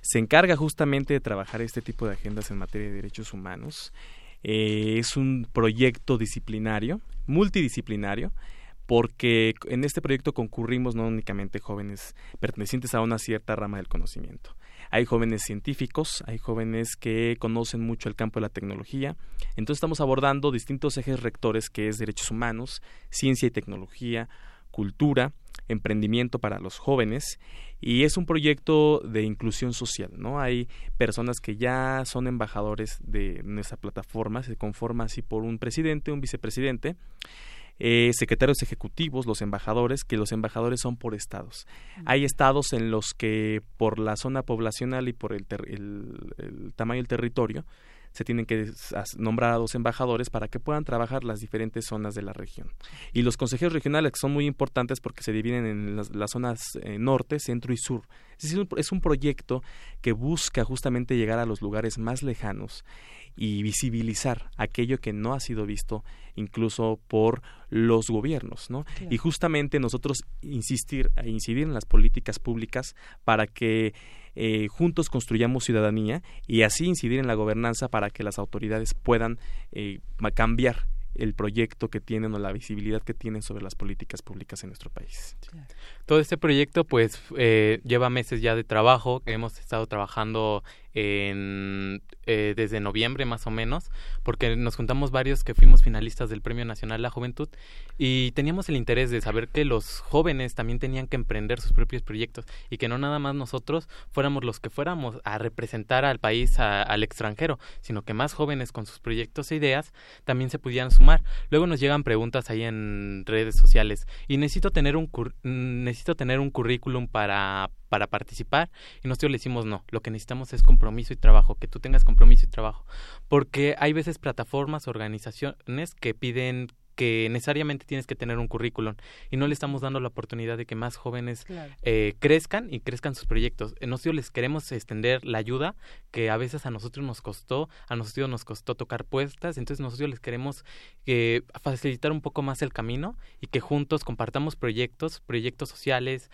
se encarga justamente de trabajar este tipo de agendas en materia de derechos humanos. Eh, es un proyecto disciplinario, multidisciplinario, porque en este proyecto concurrimos no únicamente jóvenes pertenecientes a una cierta rama del conocimiento. Hay jóvenes científicos, hay jóvenes que conocen mucho el campo de la tecnología. Entonces estamos abordando distintos ejes rectores que es derechos humanos, ciencia y tecnología, cultura, emprendimiento para los jóvenes y es un proyecto de inclusión social, ¿no? Hay personas que ya son embajadores de nuestra plataforma, se conforma así por un presidente, un vicepresidente eh, secretarios ejecutivos, los embajadores, que los embajadores son por estados. Hay estados en los que por la zona poblacional y por el, el, tamaño del territorio se tienen que nombrar a dos embajadores para que puedan trabajar las diferentes zonas de la región. Y los consejeros regionales son muy importantes porque se dividen en las, zonas eh, norte, centro y sur. Es decir, es un proyecto que busca justamente llegar a los lugares más lejanos y visibilizar aquello que no ha sido visto incluso por los gobiernos, ¿no? Y justamente nosotros insistir, incidir en las políticas públicas para que eh, juntos construyamos ciudadanía y así incidir en la gobernanza para que las autoridades puedan eh, cambiar el proyecto que tienen o la visibilidad que tienen sobre las políticas públicas en nuestro país. Todo este proyecto pues eh, lleva meses ya de trabajo, hemos estado trabajando en, eh, desde noviembre más o menos, porque nos juntamos varios que fuimos finalistas del Premio Nacional La Juventud y teníamos el interés de saber que los jóvenes también tenían que emprender sus propios proyectos y que no nada más nosotros fuéramos los que fuéramos a representar al país al extranjero, sino que más jóvenes con sus proyectos e ideas también se pudieran sumar. Luego nos llegan preguntas ahí en redes sociales y necesito tener un necesito tener un currículum para para participar y nosotros le decimos no, lo que necesitamos es compromiso y trabajo, que tú tengas compromiso y trabajo, porque hay veces plataformas, organizaciones que piden que necesariamente tienes que tener un currículum y no le estamos dando la oportunidad de que más jóvenes eh, crezcan y crezcan sus proyectos. Eh, nosotros les queremos extender la ayuda que a veces a nosotros nos costó, a nosotros nos costó tocar puestas, entonces nosotros les queremos eh, facilitar un poco más el camino y que juntos compartamos proyectos, proyectos sociales,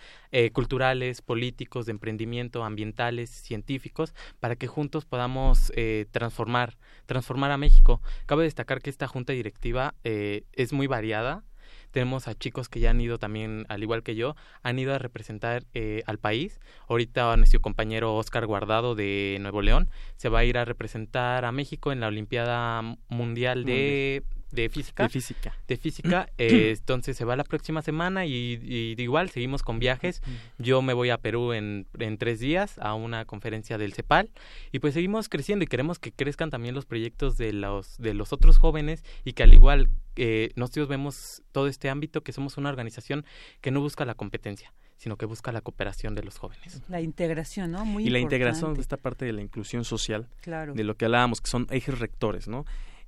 culturales, políticos, de emprendimiento, ambientales, científicos, para que juntos podamos transformar, transformar a México. Cabe destacar que esta junta directiva es muy variada. Tenemos a chicos que ya han ido también, al igual que yo, han ido a representar eh, al país. Ahorita nuestro compañero Oscar Guardado de Nuevo León se va a ir a representar a México en la Olimpiada Mundial de de física. De física. De física. Eh, entonces se va la próxima semana y, y, igual seguimos con viajes. Yo me voy a Perú en, en, tres días a una conferencia del CEPAL y pues seguimos creciendo y queremos que crezcan también los proyectos de los, de los otros jóvenes y que al igual eh, nosotros vemos todo este ámbito que somos una organización que no busca la competencia sino que busca la cooperación de los jóvenes. La integración, ¿no? Muy y la integración de esta parte de la inclusión social, claro. de lo que hablábamos, que son ejes rectores, ¿no?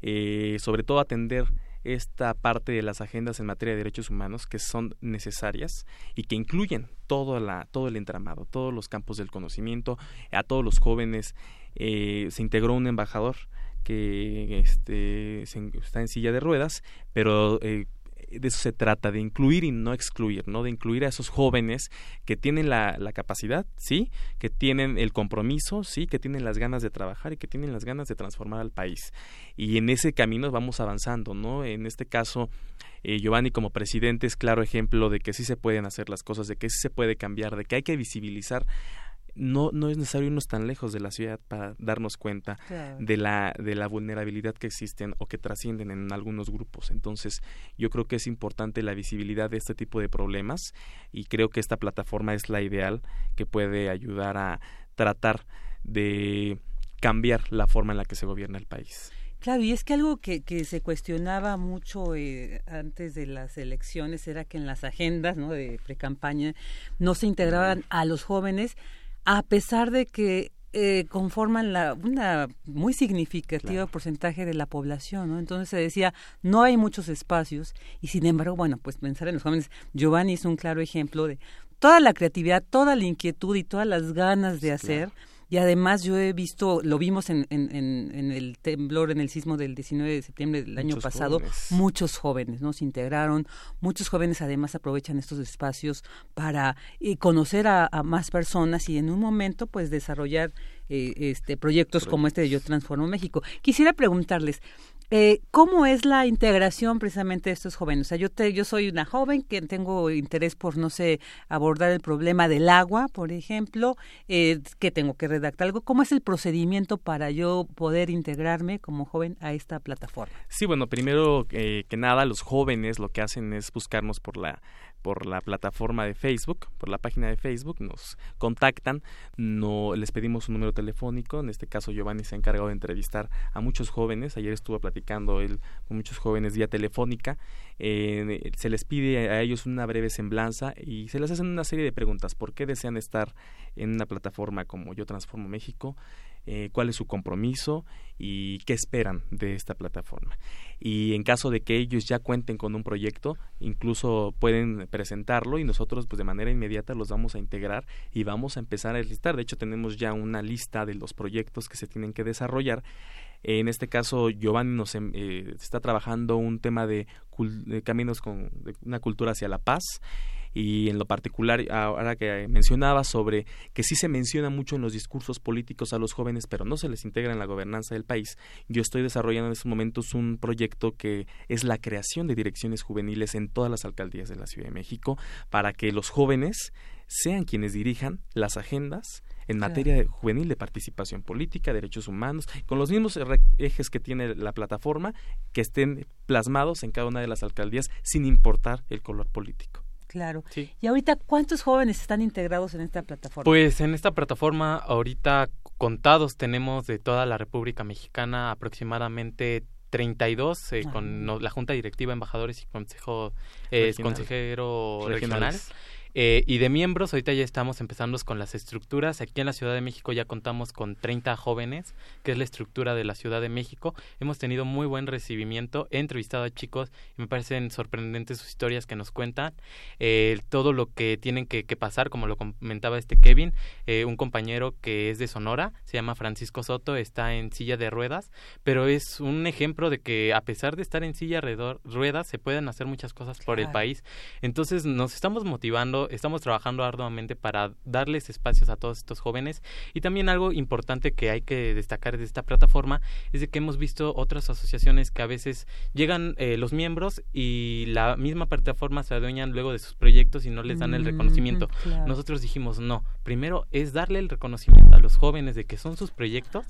Eh, sobre todo atender esta parte de las agendas en materia de derechos humanos que son necesarias y que incluyen todo, la, todo el entramado, todos los campos del conocimiento, a todos los jóvenes. Eh, se integró un embajador que este, está en silla de ruedas, pero eh, de eso se trata, de incluir y no excluir, ¿no? De incluir a esos jóvenes que tienen la, la, capacidad, sí, que tienen el compromiso, sí, que tienen las ganas de trabajar y que tienen las ganas de transformar al país. Y en ese camino vamos avanzando, ¿no? En este caso, eh, Giovanni como presidente es claro ejemplo de que sí se pueden hacer las cosas, de que sí se puede cambiar, de que hay que visibilizar no, no es necesario irnos tan lejos de la ciudad para darnos cuenta de, la, de la vulnerabilidad que existen o que trascienden en algunos grupos. Entonces, yo creo que es importante la visibilidad de este tipo de problemas y creo que esta plataforma es la ideal que puede ayudar a tratar de cambiar la forma en la que se gobierna el país. Claro, y es que algo que, que se cuestionaba mucho eh, antes de las elecciones era que en las agendas ¿no? de pre-campaña no se integraban a los jóvenes a pesar de que eh, conforman la, una muy significativa porcentaje de la población, ¿no? Entonces se decía, no hay muchos espacios y sin embargo, bueno, pues pensar en los jóvenes, Giovanni es un claro ejemplo de toda la creatividad, toda la inquietud y todas las ganas de hacer. Y además yo he visto, lo vimos en, en, en, el temblor, en el sismo del 19 de septiembre del año pasado, muchos jóvenes ¿no? se integraron, muchos jóvenes además aprovechan estos espacios para eh, conocer a, más personas y en un momento pues desarrollar eh, este proyectos como este de Yo Transformo México. Quisiera preguntarles, eh, ¿Cómo es la integración precisamente de estos jóvenes? O sea, yo, te, yo soy una joven que tengo interés por, no sé, abordar el problema del agua, por ejemplo, eh, que tengo que redactar algo. ¿Cómo es el procedimiento para yo poder integrarme como joven a esta plataforma? Sí, bueno, primero eh, que nada, los jóvenes lo que hacen es buscarnos por la por la plataforma de Facebook, por la página de Facebook, nos contactan, no les pedimos un número telefónico, en este caso Giovanni se ha encargado de entrevistar a muchos jóvenes, ayer estuvo platicando él con muchos jóvenes vía telefónica, eh, se les pide a ellos una breve semblanza y se les hacen una serie de preguntas, ¿por qué desean estar en una plataforma como Yo Transformo México? Eh, cuál es su compromiso y qué esperan de esta plataforma. Y en caso de que ellos ya cuenten con un proyecto, incluso pueden presentarlo y nosotros pues de manera inmediata los vamos a integrar y vamos a empezar a listar. De hecho tenemos ya una lista de los proyectos que se tienen que desarrollar. En este caso, Giovanni nos em, eh, está trabajando un tema de, caminos con una cultura hacia la paz y en lo particular ahora que mencionaba sobre que sí se menciona mucho en los discursos políticos a los jóvenes pero no se les integra en la gobernanza del país yo estoy desarrollando en estos momentos un proyecto que es la creación de direcciones juveniles en todas las alcaldías de la Ciudad de México para que los jóvenes sean quienes dirijan las agendas en materia juvenil de participación política, derechos humanos, con los mismos ejes que tiene la plataforma, que estén plasmados en cada una de las alcaldías sin importar el color político. Claro. Y ahorita, ¿cuántos jóvenes están integrados en esta plataforma? Pues en esta plataforma, ahorita contados tenemos de toda la República Mexicana aproximadamente 32 eh, con la Junta Directiva, embajadores y consejo, eh, consejero regional. Eh, y de miembros, ahorita ya estamos empezando con las estructuras. Aquí en la Ciudad de México ya contamos con 30 jóvenes, que es la estructura de la Ciudad de México. Hemos tenido muy buen recibimiento. He entrevistado a chicos y me parecen sorprendentes sus historias que nos cuentan. Eh, todo lo que tienen que, pasar, como lo comentaba este Kevin, eh, un compañero que es de Sonora, se llama Francisco Soto, está en silla de ruedas, pero es un ejemplo de que a pesar de estar en silla de ruedas, se pueden hacer muchas cosas por el país. Entonces nos estamos motivando estamos trabajando arduamente para darles espacios a todos estos jóvenes y también algo importante que hay que destacar de esta plataforma es de que hemos visto otras asociaciones que a veces llegan eh, los miembros y la misma plataforma se adueñan luego de sus proyectos y no les dan el mm, reconocimiento. Nosotros dijimos no, primero es darle el reconocimiento a los jóvenes de que son sus proyectos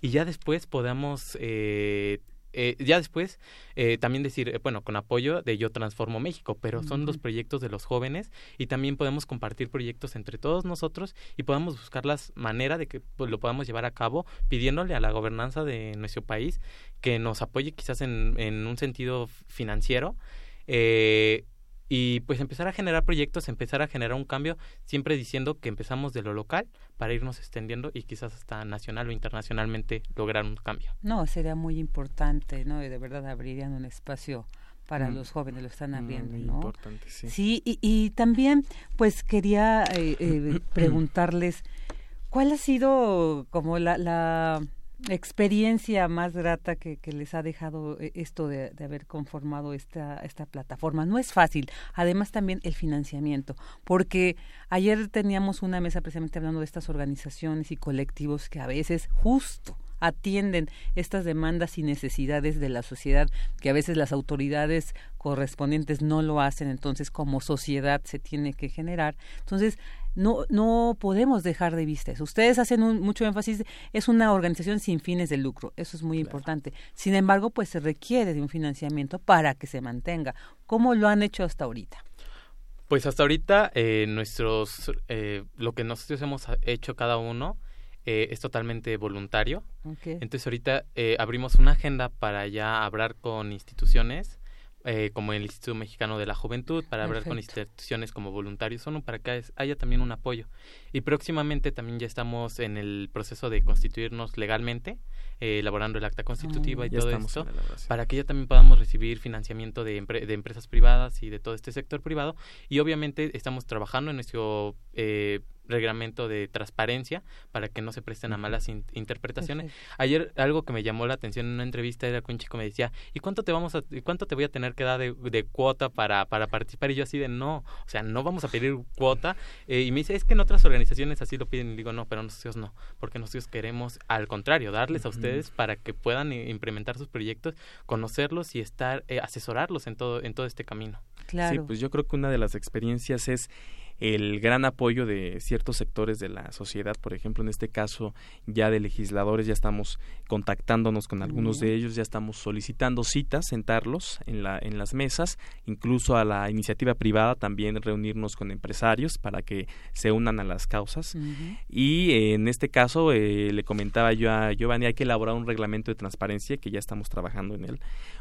y ya después podamos eh, eh, ya después eh, también decir, eh, bueno, con apoyo de Yo Transformo México, pero son los proyectos de los jóvenes y también podemos compartir proyectos entre todos nosotros y podamos buscar las maneras de que pues, lo podamos llevar a cabo pidiéndole a la gobernanza de nuestro país que nos apoye quizás en, en un sentido financiero. Eh, y pues empezar a generar proyectos, empezar a generar un cambio, siempre diciendo que empezamos de lo local para irnos extendiendo y quizás hasta nacional o internacionalmente lograr un cambio. No, sería muy importante, ¿no? Y de verdad abrirían un espacio para mm. los jóvenes, lo están abriendo, muy importante, sí. Sí, y, y también pues quería eh, eh, preguntarles, ¿cuál ha sido como la, la experiencia más grata que, les ha dejado eh, esto de, haber conformado esta, esta plataforma. No es fácil. Además también el financiamiento, porque ayer teníamos una mesa precisamente hablando de estas organizaciones y colectivos que a veces justo atienden estas demandas y necesidades de la sociedad que a veces las autoridades correspondientes no lo hacen entonces como sociedad se tiene que generar entonces no, no podemos dejar de vista eso. Ustedes hacen un, mucho énfasis, es una organización sin fines de lucro, eso es muy importante. Sin embargo, pues se requiere de un financiamiento para que se mantenga. ¿Cómo lo han hecho hasta ahorita? Pues hasta ahorita eh, nuestros, eh, lo que nosotros hemos hecho cada uno eh, es totalmente voluntario. Entonces ahorita abrimos una agenda para ya hablar con instituciones eh, como el Instituto Mexicano de la Juventud, para hablar con instituciones como voluntarios ONU, para que haya también un apoyo. Y próximamente también ya estamos en el proceso de constituirnos legalmente, eh, elaborando el acta constitutiva ah, y todo esto, para que ya también podamos recibir financiamiento de, de, empresas privadas y de todo este sector privado. Y obviamente estamos trabajando en nuestro... Eh, reglamento de transparencia para que no se presten a malas interpretaciones. Ayer algo que me llamó la atención en una entrevista era que un chico me decía, ¿y cuánto te vamos a, cuánto te voy a tener que dar de, cuota para, para participar? Y yo así de no, o sea, no vamos a pedir cuota. Eh, y me dice, es que en otras organizaciones así lo piden. Y digo, no, pero nosotros no, porque nosotros queremos, al contrario, darles a ustedes para que puedan implementar sus proyectos, conocerlos y estar, eh, asesorarlos en todo, en todo este camino. Claro. Sí, pues yo creo que una de las experiencias es el gran apoyo de ciertos sectores de la sociedad, por ejemplo, en este caso ya de legisladores, ya estamos contactándonos con algunos de ellos, ya estamos solicitando citas, sentarlos en, la, en las mesas, incluso a la iniciativa privada también reunirnos con empresarios para que se unan a las causas. Y eh, en este caso, eh, le comentaba yo a Giovanni, hay que elaborar un reglamento de transparencia, que ya estamos trabajando en él,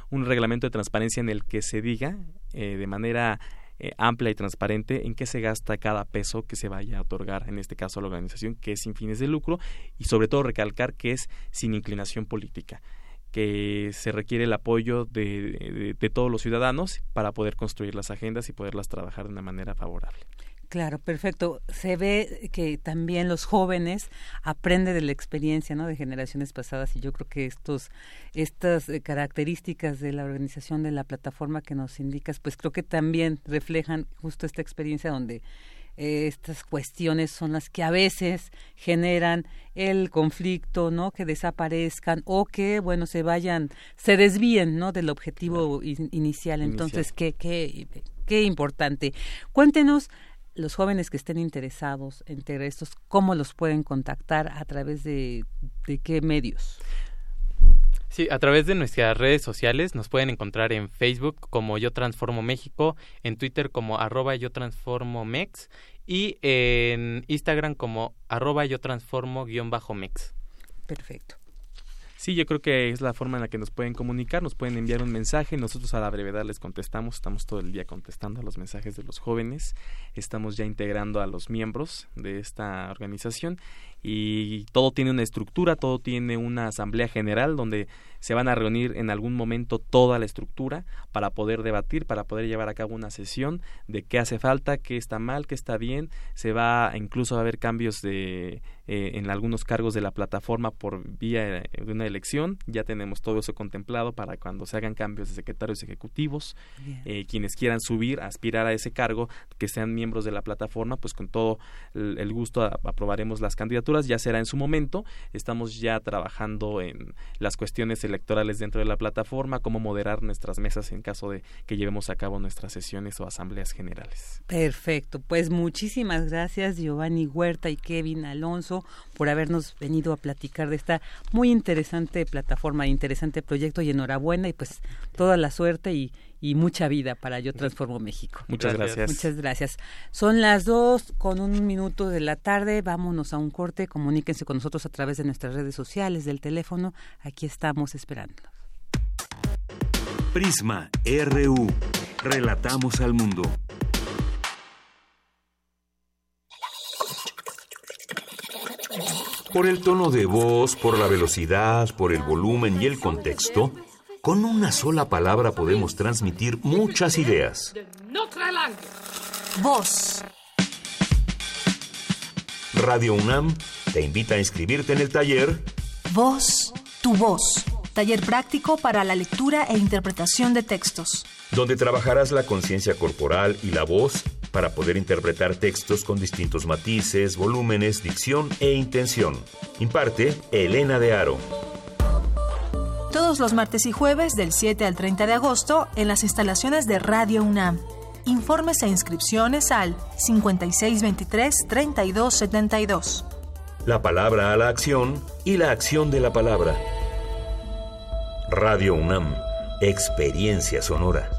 un reglamento de transparencia en el que se diga eh, de manera eh, amplia y transparente en qué se gasta cada peso que se vaya a otorgar, en este caso a la organización, que es sin fines de lucro, y sobre todo recalcar que es sin inclinación política que se requiere el apoyo de, de, todos los ciudadanos para poder construir las agendas y poderlas trabajar de una manera favorable. Claro, perfecto. Se ve que también los jóvenes aprenden de la experiencia, ¿no? De generaciones pasadas y yo creo que estos estas eh, características de la organización de la plataforma que nos indicas, pues creo que también reflejan justo esta experiencia donde eh, estas cuestiones son las que a veces generan el conflicto, ¿no? Que desaparezcan o que, bueno, se vayan, se desvíen, ¿no? Del objetivo inicial. Entonces, qué, qué, qué importante. Cuéntenos los jóvenes que estén interesados en estos, ¿cómo los pueden contactar? ¿A través de, de qué medios? Sí, a través de nuestras redes sociales nos pueden encontrar en Facebook como Yo Transformo México, en Twitter como arroba Yo Transformo Mex y en Instagram como arroba Yo Transformo guion bajo Mex. Perfecto. Sí, yo creo que es la forma en la que nos pueden comunicar, nos pueden enviar un mensaje, nosotros a la brevedad les contestamos, estamos todo el día contestando a los mensajes de los jóvenes, estamos ya integrando a los miembros de esta organización y todo tiene una estructura, todo tiene una asamblea general donde se van a reunir en algún momento toda la estructura para poder debatir, para poder llevar a cabo una sesión de qué hace falta, qué está mal, qué está bien. Se va incluso a haber cambios de eh, en algunos cargos de la plataforma por vía de una elección. Ya tenemos todo eso contemplado para cuando se hagan cambios de secretarios ejecutivos, eh, quienes quieran subir, aspirar a ese cargo, que sean miembros de la plataforma, pues con todo el gusto aprobaremos las candidaturas. Ya será en su momento. Estamos ya trabajando en las cuestiones electorales dentro de la plataforma, cómo moderar nuestras mesas en caso de que llevemos a cabo nuestras sesiones o asambleas generales. Perfecto, pues muchísimas gracias Giovanni Huerta y Kevin Alonso por habernos venido a platicar de esta muy interesante plataforma, interesante proyecto y enhorabuena y pues toda la suerte y, y mucha vida para Yo Transformo México. Muchas gracias. Muchas gracias. Son las dos con un minuto de la tarde. Vámonos a un corte. Comuníquense con nosotros a través de nuestras redes sociales, del teléfono. Aquí estamos esperando. Prisma RU. Relatamos al mundo. Por el tono de voz, por la velocidad, por el volumen y el contexto, con una sola palabra podemos transmitir muchas ideas. Voz. Radio UNAM te invita a inscribirte en el taller Voz, tu voz. Taller práctico para la lectura e interpretación de textos. donde trabajarás la conciencia corporal y la voz para poder interpretar textos con distintos matices, volúmenes, dicción e intención. Imparte Elena de Aro. Todos los martes y jueves del 7 al 30 de agosto en las instalaciones de Radio UNAM. Informes e inscripciones al 5623-3272. La palabra a la acción y la acción de la palabra. Radio UNAM, experiencia sonora.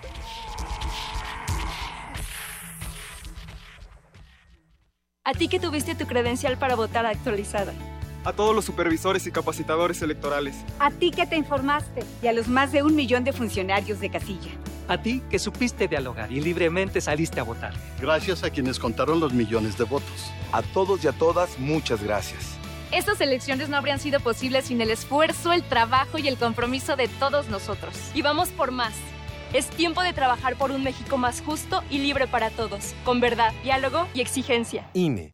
A ti que tuviste tu credencial para votar actualizada. A todos los supervisores y capacitadores electorales. A ti que te informaste y a los más de un millón de funcionarios de casilla. A ti que supiste dialogar y libremente saliste a votar. Gracias a quienes contaron los millones de votos. A todos y a todas, muchas gracias. Estas elecciones no habrían sido posibles sin el esfuerzo, el trabajo y el compromiso de todos nosotros. Y vamos por más. Es tiempo de trabajar por un México más justo y libre para todos, con verdad, diálogo y exigencia. INE.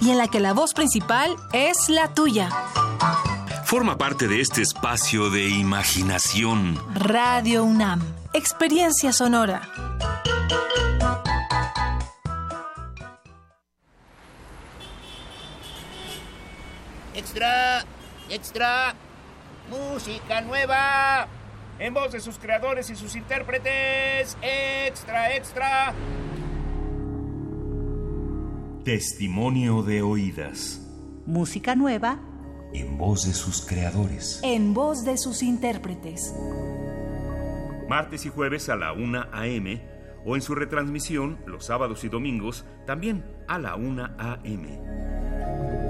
y en la que la voz principal es la tuya. Forma parte de este espacio de imaginación. Radio UNAM, experiencia sonora. Extra, extra, música nueva. En voz de sus creadores y sus intérpretes. Extra, extra. Testimonio de oídas. Música nueva. En voz de sus creadores. En voz de sus intérpretes. Martes y jueves a la 1 a.m. o en su retransmisión los sábados y domingos también a la 1 a.m.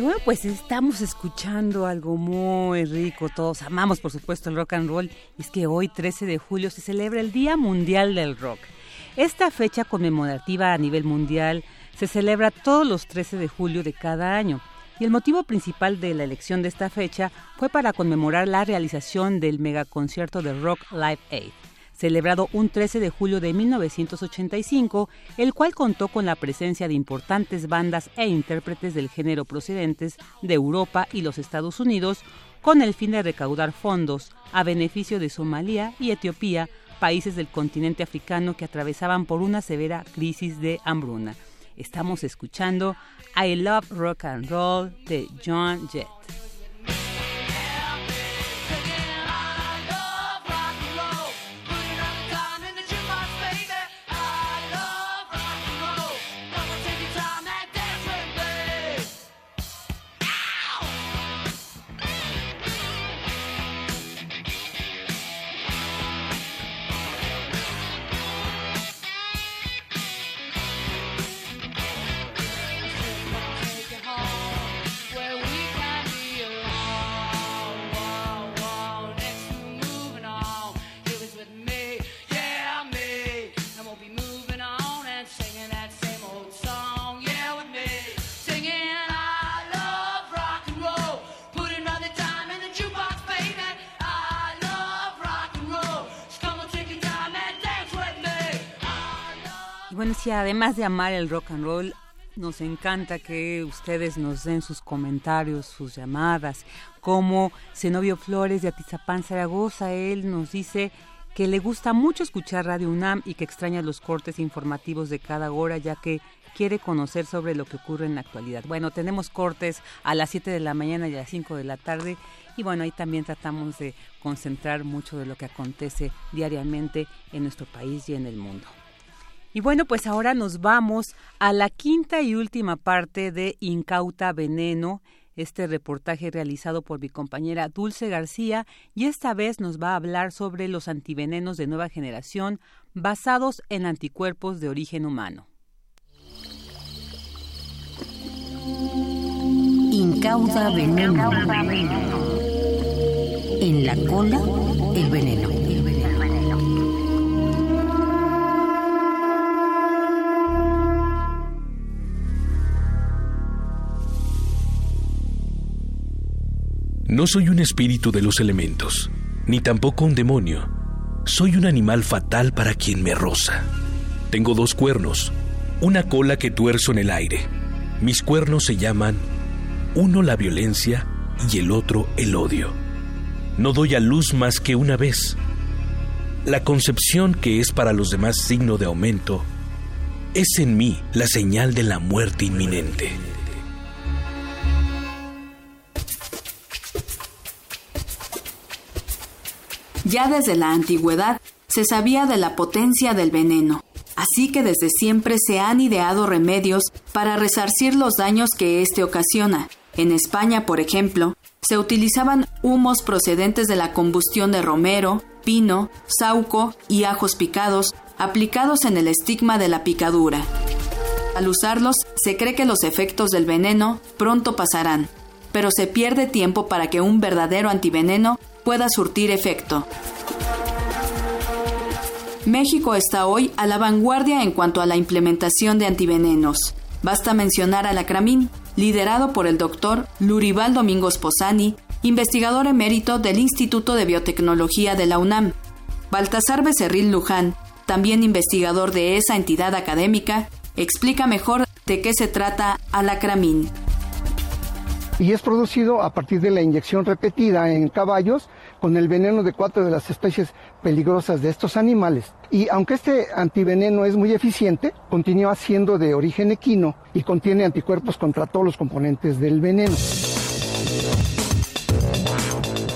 Y bueno, pues estamos escuchando algo muy rico. Todos amamos, por supuesto, el rock and roll. Y es que hoy, 13 de julio, se celebra el Día Mundial del Rock. Esta fecha conmemorativa a nivel mundial se celebra todos los 13 de julio de cada año. Y el motivo principal de la elección de esta fecha fue para conmemorar la realización del megaconcierto de Rock Live Aid celebrado un 13 de julio de 1985, el cual contó con la presencia de importantes bandas e intérpretes del género procedentes de Europa y los Estados Unidos, con el fin de recaudar fondos a beneficio de Somalia y Etiopía, países del continente africano que atravesaban por una severa crisis de hambruna. Estamos escuchando I Love Rock and Roll de John Jett. Además de amar el rock and roll, nos encanta que ustedes nos den sus comentarios, sus llamadas, como Zenobio Flores de Atizapán, Zaragoza, él nos dice que le gusta mucho escuchar Radio UNAM y que extraña los cortes informativos de cada hora, ya que quiere conocer sobre lo que ocurre en la actualidad. Bueno, tenemos cortes a las 7 de la mañana y a las 5 de la tarde y bueno, ahí también tratamos de concentrar mucho de lo que acontece diariamente en nuestro país y en el mundo. Y bueno, pues ahora nos vamos a la quinta y última parte de Incauta Veneno, este reportaje realizado por mi compañera Dulce García y esta vez nos va a hablar sobre los antivenenos de nueva generación basados en anticuerpos de origen humano. Incauta veneno. En la cola, el veneno. No soy un espíritu de los elementos, ni tampoco un demonio. Soy un animal fatal para quien me roza. Tengo dos cuernos, una cola que tuerzo en el aire. Mis cuernos se llaman uno la violencia y el otro el odio. No doy a luz más que una vez. La concepción que es para los demás signo de aumento es en mí la señal de la muerte inminente. Ya desde la antigüedad se sabía de la potencia del veneno, así que desde siempre se han ideado remedios para resarcir los daños que éste ocasiona. En España, por ejemplo, se utilizaban humos procedentes de la combustión de romero, pino, sauco y ajos picados aplicados en el estigma de la picadura. Al usarlos, se cree que los efectos del veneno pronto pasarán, pero se pierde tiempo para que un verdadero antiveneno pueda surtir efecto. México está hoy a la vanguardia en cuanto a la implementación de antivenenos. Basta mencionar a Lacramín, liderado por el doctor Lurival Domingos Posani, investigador emérito del Instituto de Biotecnología de la UNAM. Baltasar Becerril Luján, también investigador de esa entidad académica, explica mejor de qué se trata Alacramín y es producido a partir de la inyección repetida en caballos con el veneno de cuatro de las especies peligrosas de estos animales. Y aunque este antiveneno es muy eficiente, continúa siendo de origen equino y contiene anticuerpos contra todos los componentes del veneno.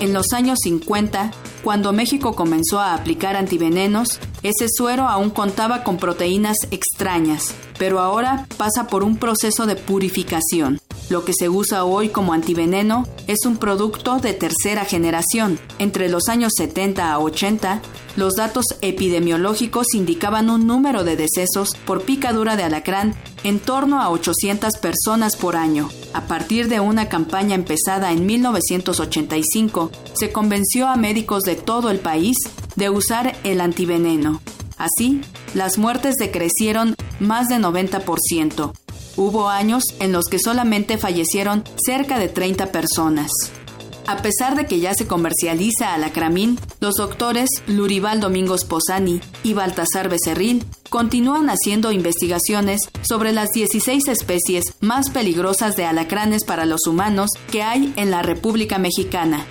En los años 50, cuando México comenzó a aplicar antivenenos, ese suero aún contaba con proteínas extrañas, pero ahora pasa por un proceso de purificación. Lo que se usa hoy como antiveneno es un producto de tercera generación. Entre los años 70 a 80, los datos epidemiológicos indicaban un número de decesos por picadura de alacrán en torno a 800 personas por año. A partir de una campaña empezada en 1985, se convenció a médicos de todo el país de usar el antiveneno. Así, las muertes decrecieron más de 90%. Hubo años en los que solamente fallecieron cerca de 30 personas. A pesar de que ya se comercializa alacramín, los doctores Lurival Domingos Posani y Baltasar Becerril continúan haciendo investigaciones sobre las 16 especies más peligrosas de alacranes para los humanos que hay en la República Mexicana.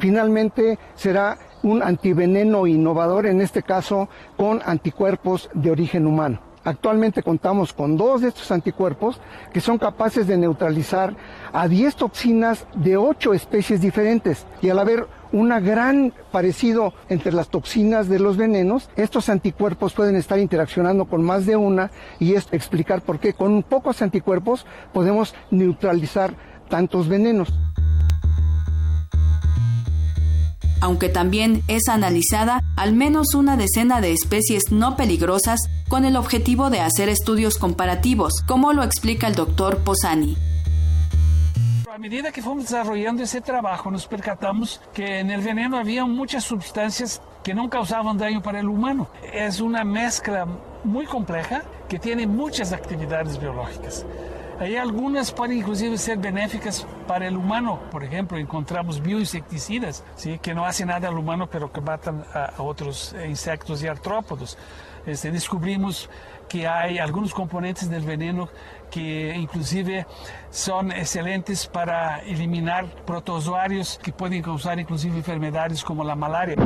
Finalmente será un antiveneno innovador, en este caso con anticuerpos de origen humano. Actualmente contamos con dos de estos anticuerpos que son capaces de neutralizar a 10 toxinas de 8 especies diferentes. Y al haber un gran parecido entre las toxinas de los venenos, estos anticuerpos pueden estar interaccionando con más de una y es explicar por qué con pocos anticuerpos podemos neutralizar tantos venenos aunque también es analizada al menos una decena de especies no peligrosas con el objetivo de hacer estudios comparativos, como lo explica el doctor Posani. A medida que fuimos desarrollando ese trabajo, nos percatamos que en el veneno había muchas sustancias que no causaban daño para el humano. Es una mezcla muy compleja que tiene muchas actividades biológicas. Hay algunas pueden inclusive ser benéficas para el humano. Por ejemplo, encontramos bioinsecticidas, ¿sí? que no hacen nada al humano, pero que matan a, otros insectos y artrópodos. Este, descubrimos que hay algunos componentes del veneno que inclusive son excelentes para eliminar protozoarios que pueden causar inclusive enfermedades como la malaria.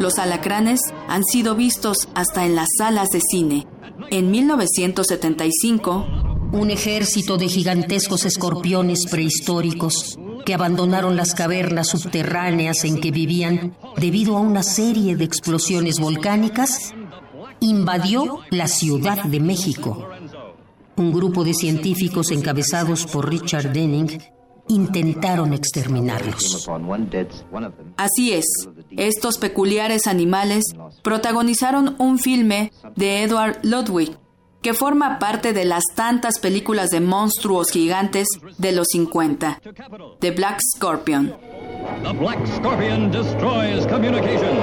Los alacranes han sido vistos hasta en las salas de cine. En 1975, un ejército de gigantescos escorpiones prehistóricos que abandonaron las cavernas subterráneas en que vivían debido a una serie de explosiones volcánicas, invadió la Ciudad de México. Un grupo de científicos encabezados por Richard Denning intentaron exterminarlos. Así es, estos peculiares animales protagonizaron un filme de Edward Ludwig que forma parte de las tantas películas de monstruos gigantes de los 50, The Black Scorpion. The Black Scorpion destroys communications.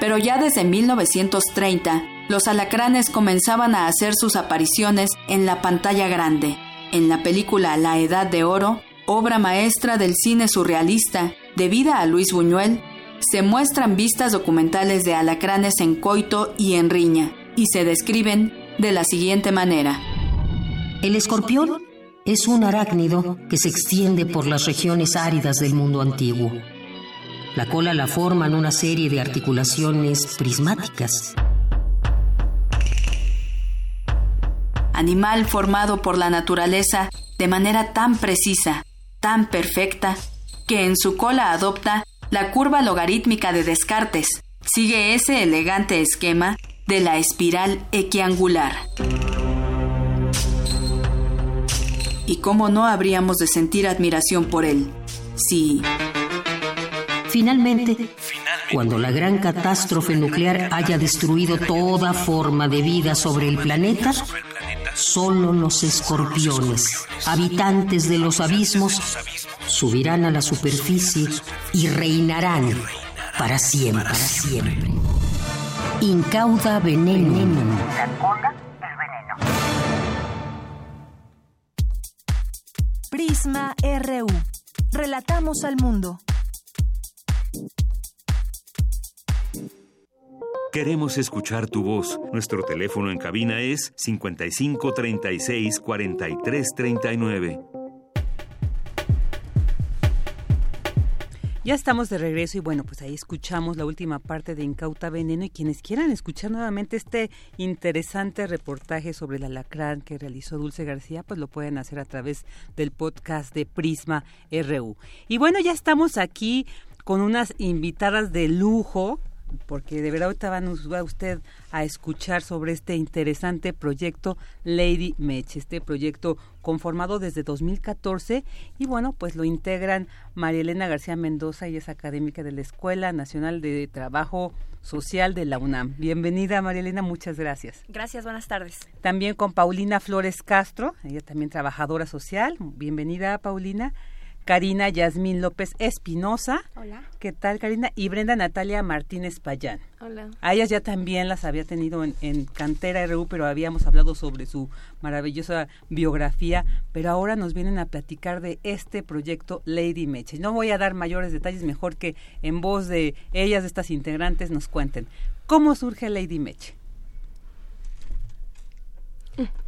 Pero ya desde 1930, los alacranes comenzaban a hacer sus apariciones en la pantalla grande. En la película La Edad de Oro, obra maestra del cine surrealista, debida a Luis Buñuel, se muestran vistas documentales de alacranes en coito y en riña, y se describen de la siguiente manera. El escorpión es un arácnido que se extiende por las regiones áridas del mundo antiguo. La cola la forman una serie de articulaciones prismáticas. Animal formado por la naturaleza de manera tan precisa, tan perfecta, que en su cola adopta la curva logarítmica de Descartes sigue ese elegante esquema de la espiral equiangular. ¿Y cómo no habríamos de sentir admiración por él? Si... Finalmente, cuando la gran catástrofe nuclear haya destruido toda forma de vida sobre el planeta, solo los escorpiones, habitantes de los abismos, subirán a la superficie y reinarán para siempre. Para siempre. Incauda veneno. Prisma RU. Relatamos al mundo. Queremos escuchar tu voz. Nuestro teléfono en cabina es 55 36 43 39. Ya estamos de regreso y bueno, pues ahí escuchamos la última parte de Incauta Veneno y quienes quieran escuchar nuevamente este interesante reportaje sobre el alacrán que realizó Dulce García, pues lo pueden hacer a través del podcast de Prisma RU. Y bueno, ya estamos aquí con unas invitadas de lujo porque de verdad ahorita va a usted a escuchar sobre este interesante proyecto Lady Mech, este proyecto conformado desde 2014 y bueno, pues lo integran María Elena García Mendoza, y es académica de la Escuela Nacional de Trabajo Social de la UNAM. Bienvenida María Elena, muchas gracias. Gracias, buenas tardes. También con Paulina Flores Castro, ella también trabajadora social. Bienvenida Paulina. Karina Yasmín López Espinosa. Hola. ¿Qué tal, Karina? Y Brenda Natalia Martínez Payán. Hola. A ellas ya también las había tenido en, Cantera RU, pero habíamos hablado sobre su maravillosa biografía, pero ahora nos vienen a platicar de este proyecto Lady Meche. No voy a dar mayores detalles, mejor que en voz de ellas, de estas integrantes, nos cuenten. ¿Cómo surge Lady Meche?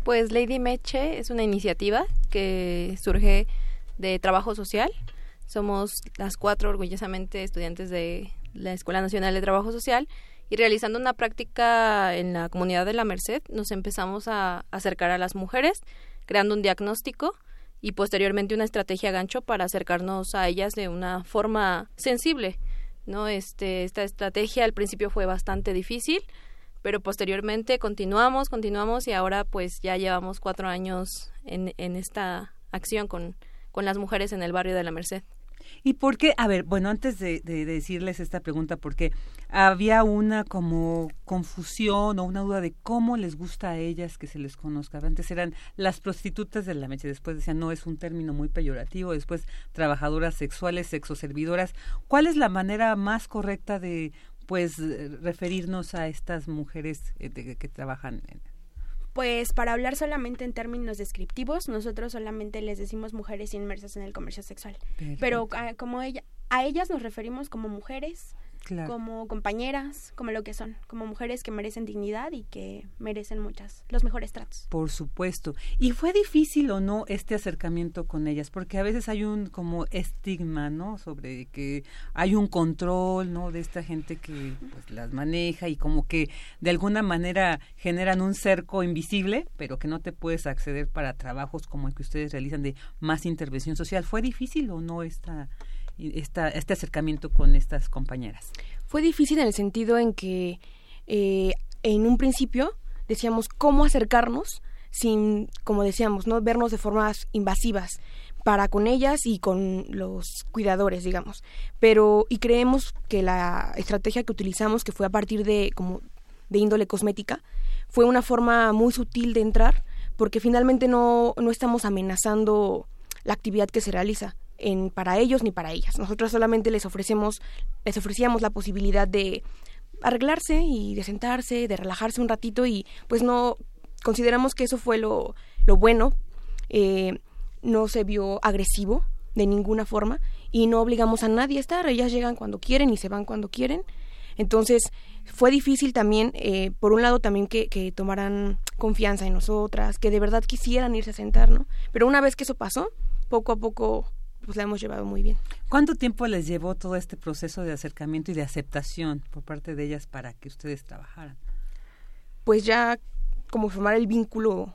Pues Lady Meche es una iniciativa que surge de trabajo social. Somos las cuatro orgullosamente estudiantes de la Escuela Nacional de Trabajo Social y realizando una práctica en la comunidad de la Merced nos empezamos a acercar a las mujeres, creando un diagnóstico y posteriormente una estrategia gancho para acercarnos a ellas de una forma sensible. ¿no? Este, esta estrategia al principio fue bastante difícil, pero posteriormente continuamos, continuamos y ahora pues ya llevamos cuatro años en, en esta acción con con las mujeres en el barrio de la Merced. ¿Y por qué? A ver, bueno, antes de, decirles esta pregunta, porque había una como confusión o una duda de cómo les gusta a ellas que se les conozca. Antes eran las prostitutas de la mecha, después decían, no, es un término muy peyorativo, después trabajadoras sexuales, sexoservidoras. ¿Cuál es la manera más correcta de, pues, referirnos a estas mujeres eh, que trabajan en, pues para hablar solamente en términos descriptivos, nosotros solamente les decimos mujeres inmersas en el comercio sexual. Pero ah, como ella, a ellas nos referimos como mujeres como compañeras, como lo que son, como mujeres que merecen dignidad y que merecen muchas, los mejores tratos. Por supuesto. ¿Y fue difícil o no este acercamiento con ellas? Porque a veces hay un como estigma, ¿no? Sobre que hay un control, ¿no? De esta gente que pues, las maneja y como que de alguna manera generan un cerco invisible, pero que no te puedes acceder para trabajos como el que ustedes realizan de más intervención social. ¿Fue difícil o no esta esta, este acercamiento con estas compañeras? Fue difícil en el sentido en que eh, en un principio decíamos cómo acercarnos sin, como decíamos, no vernos de formas invasivas para con ellas y con los cuidadores, digamos. Pero y creemos que la estrategia que utilizamos, que fue a partir de como de índole cosmética, fue una forma muy sutil de entrar, porque finalmente no, no estamos amenazando la actividad que se realiza en, para ellos ni para ellas. Nosotros solamente les ofrecemos, les ofrecíamos la posibilidad de arreglarse y de sentarse, de relajarse un ratito y pues no consideramos que eso fue lo, lo bueno. Eh, no se vio agresivo de ninguna forma y no obligamos a nadie a estar. Ellas llegan cuando quieren y se van cuando quieren. Entonces fue difícil también, eh, por un lado también que, que tomaran confianza en nosotras, que de verdad quisieran irse a sentar, ¿no? Pero una vez que eso pasó, poco a poco pues la hemos llevado muy bien. ¿Cuánto tiempo les llevó todo este proceso de acercamiento y de aceptación por parte de ellas para que ustedes trabajaran? Pues ya como formar el vínculo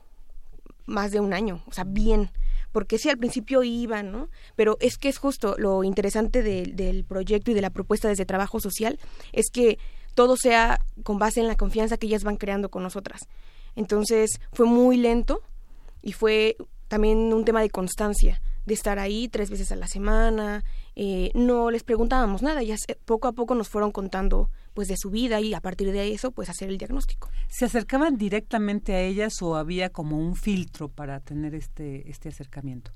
más de un año, o sea, bien, porque sí al principio iban, ¿no? Pero es que es justo lo interesante del proyecto y de la propuesta desde trabajo social, es que todo sea con base en la confianza que ellas van creando con nosotras. Entonces fue muy lento y fue también un tema de constancia de estar ahí tres veces a la semana, eh, no les preguntábamos nada, ellas poco a poco nos fueron contando pues de su vida y a partir de eso pues hacer el diagnóstico. ¿Se acercaban directamente a ellas o había como un filtro para tener este, este acercamiento?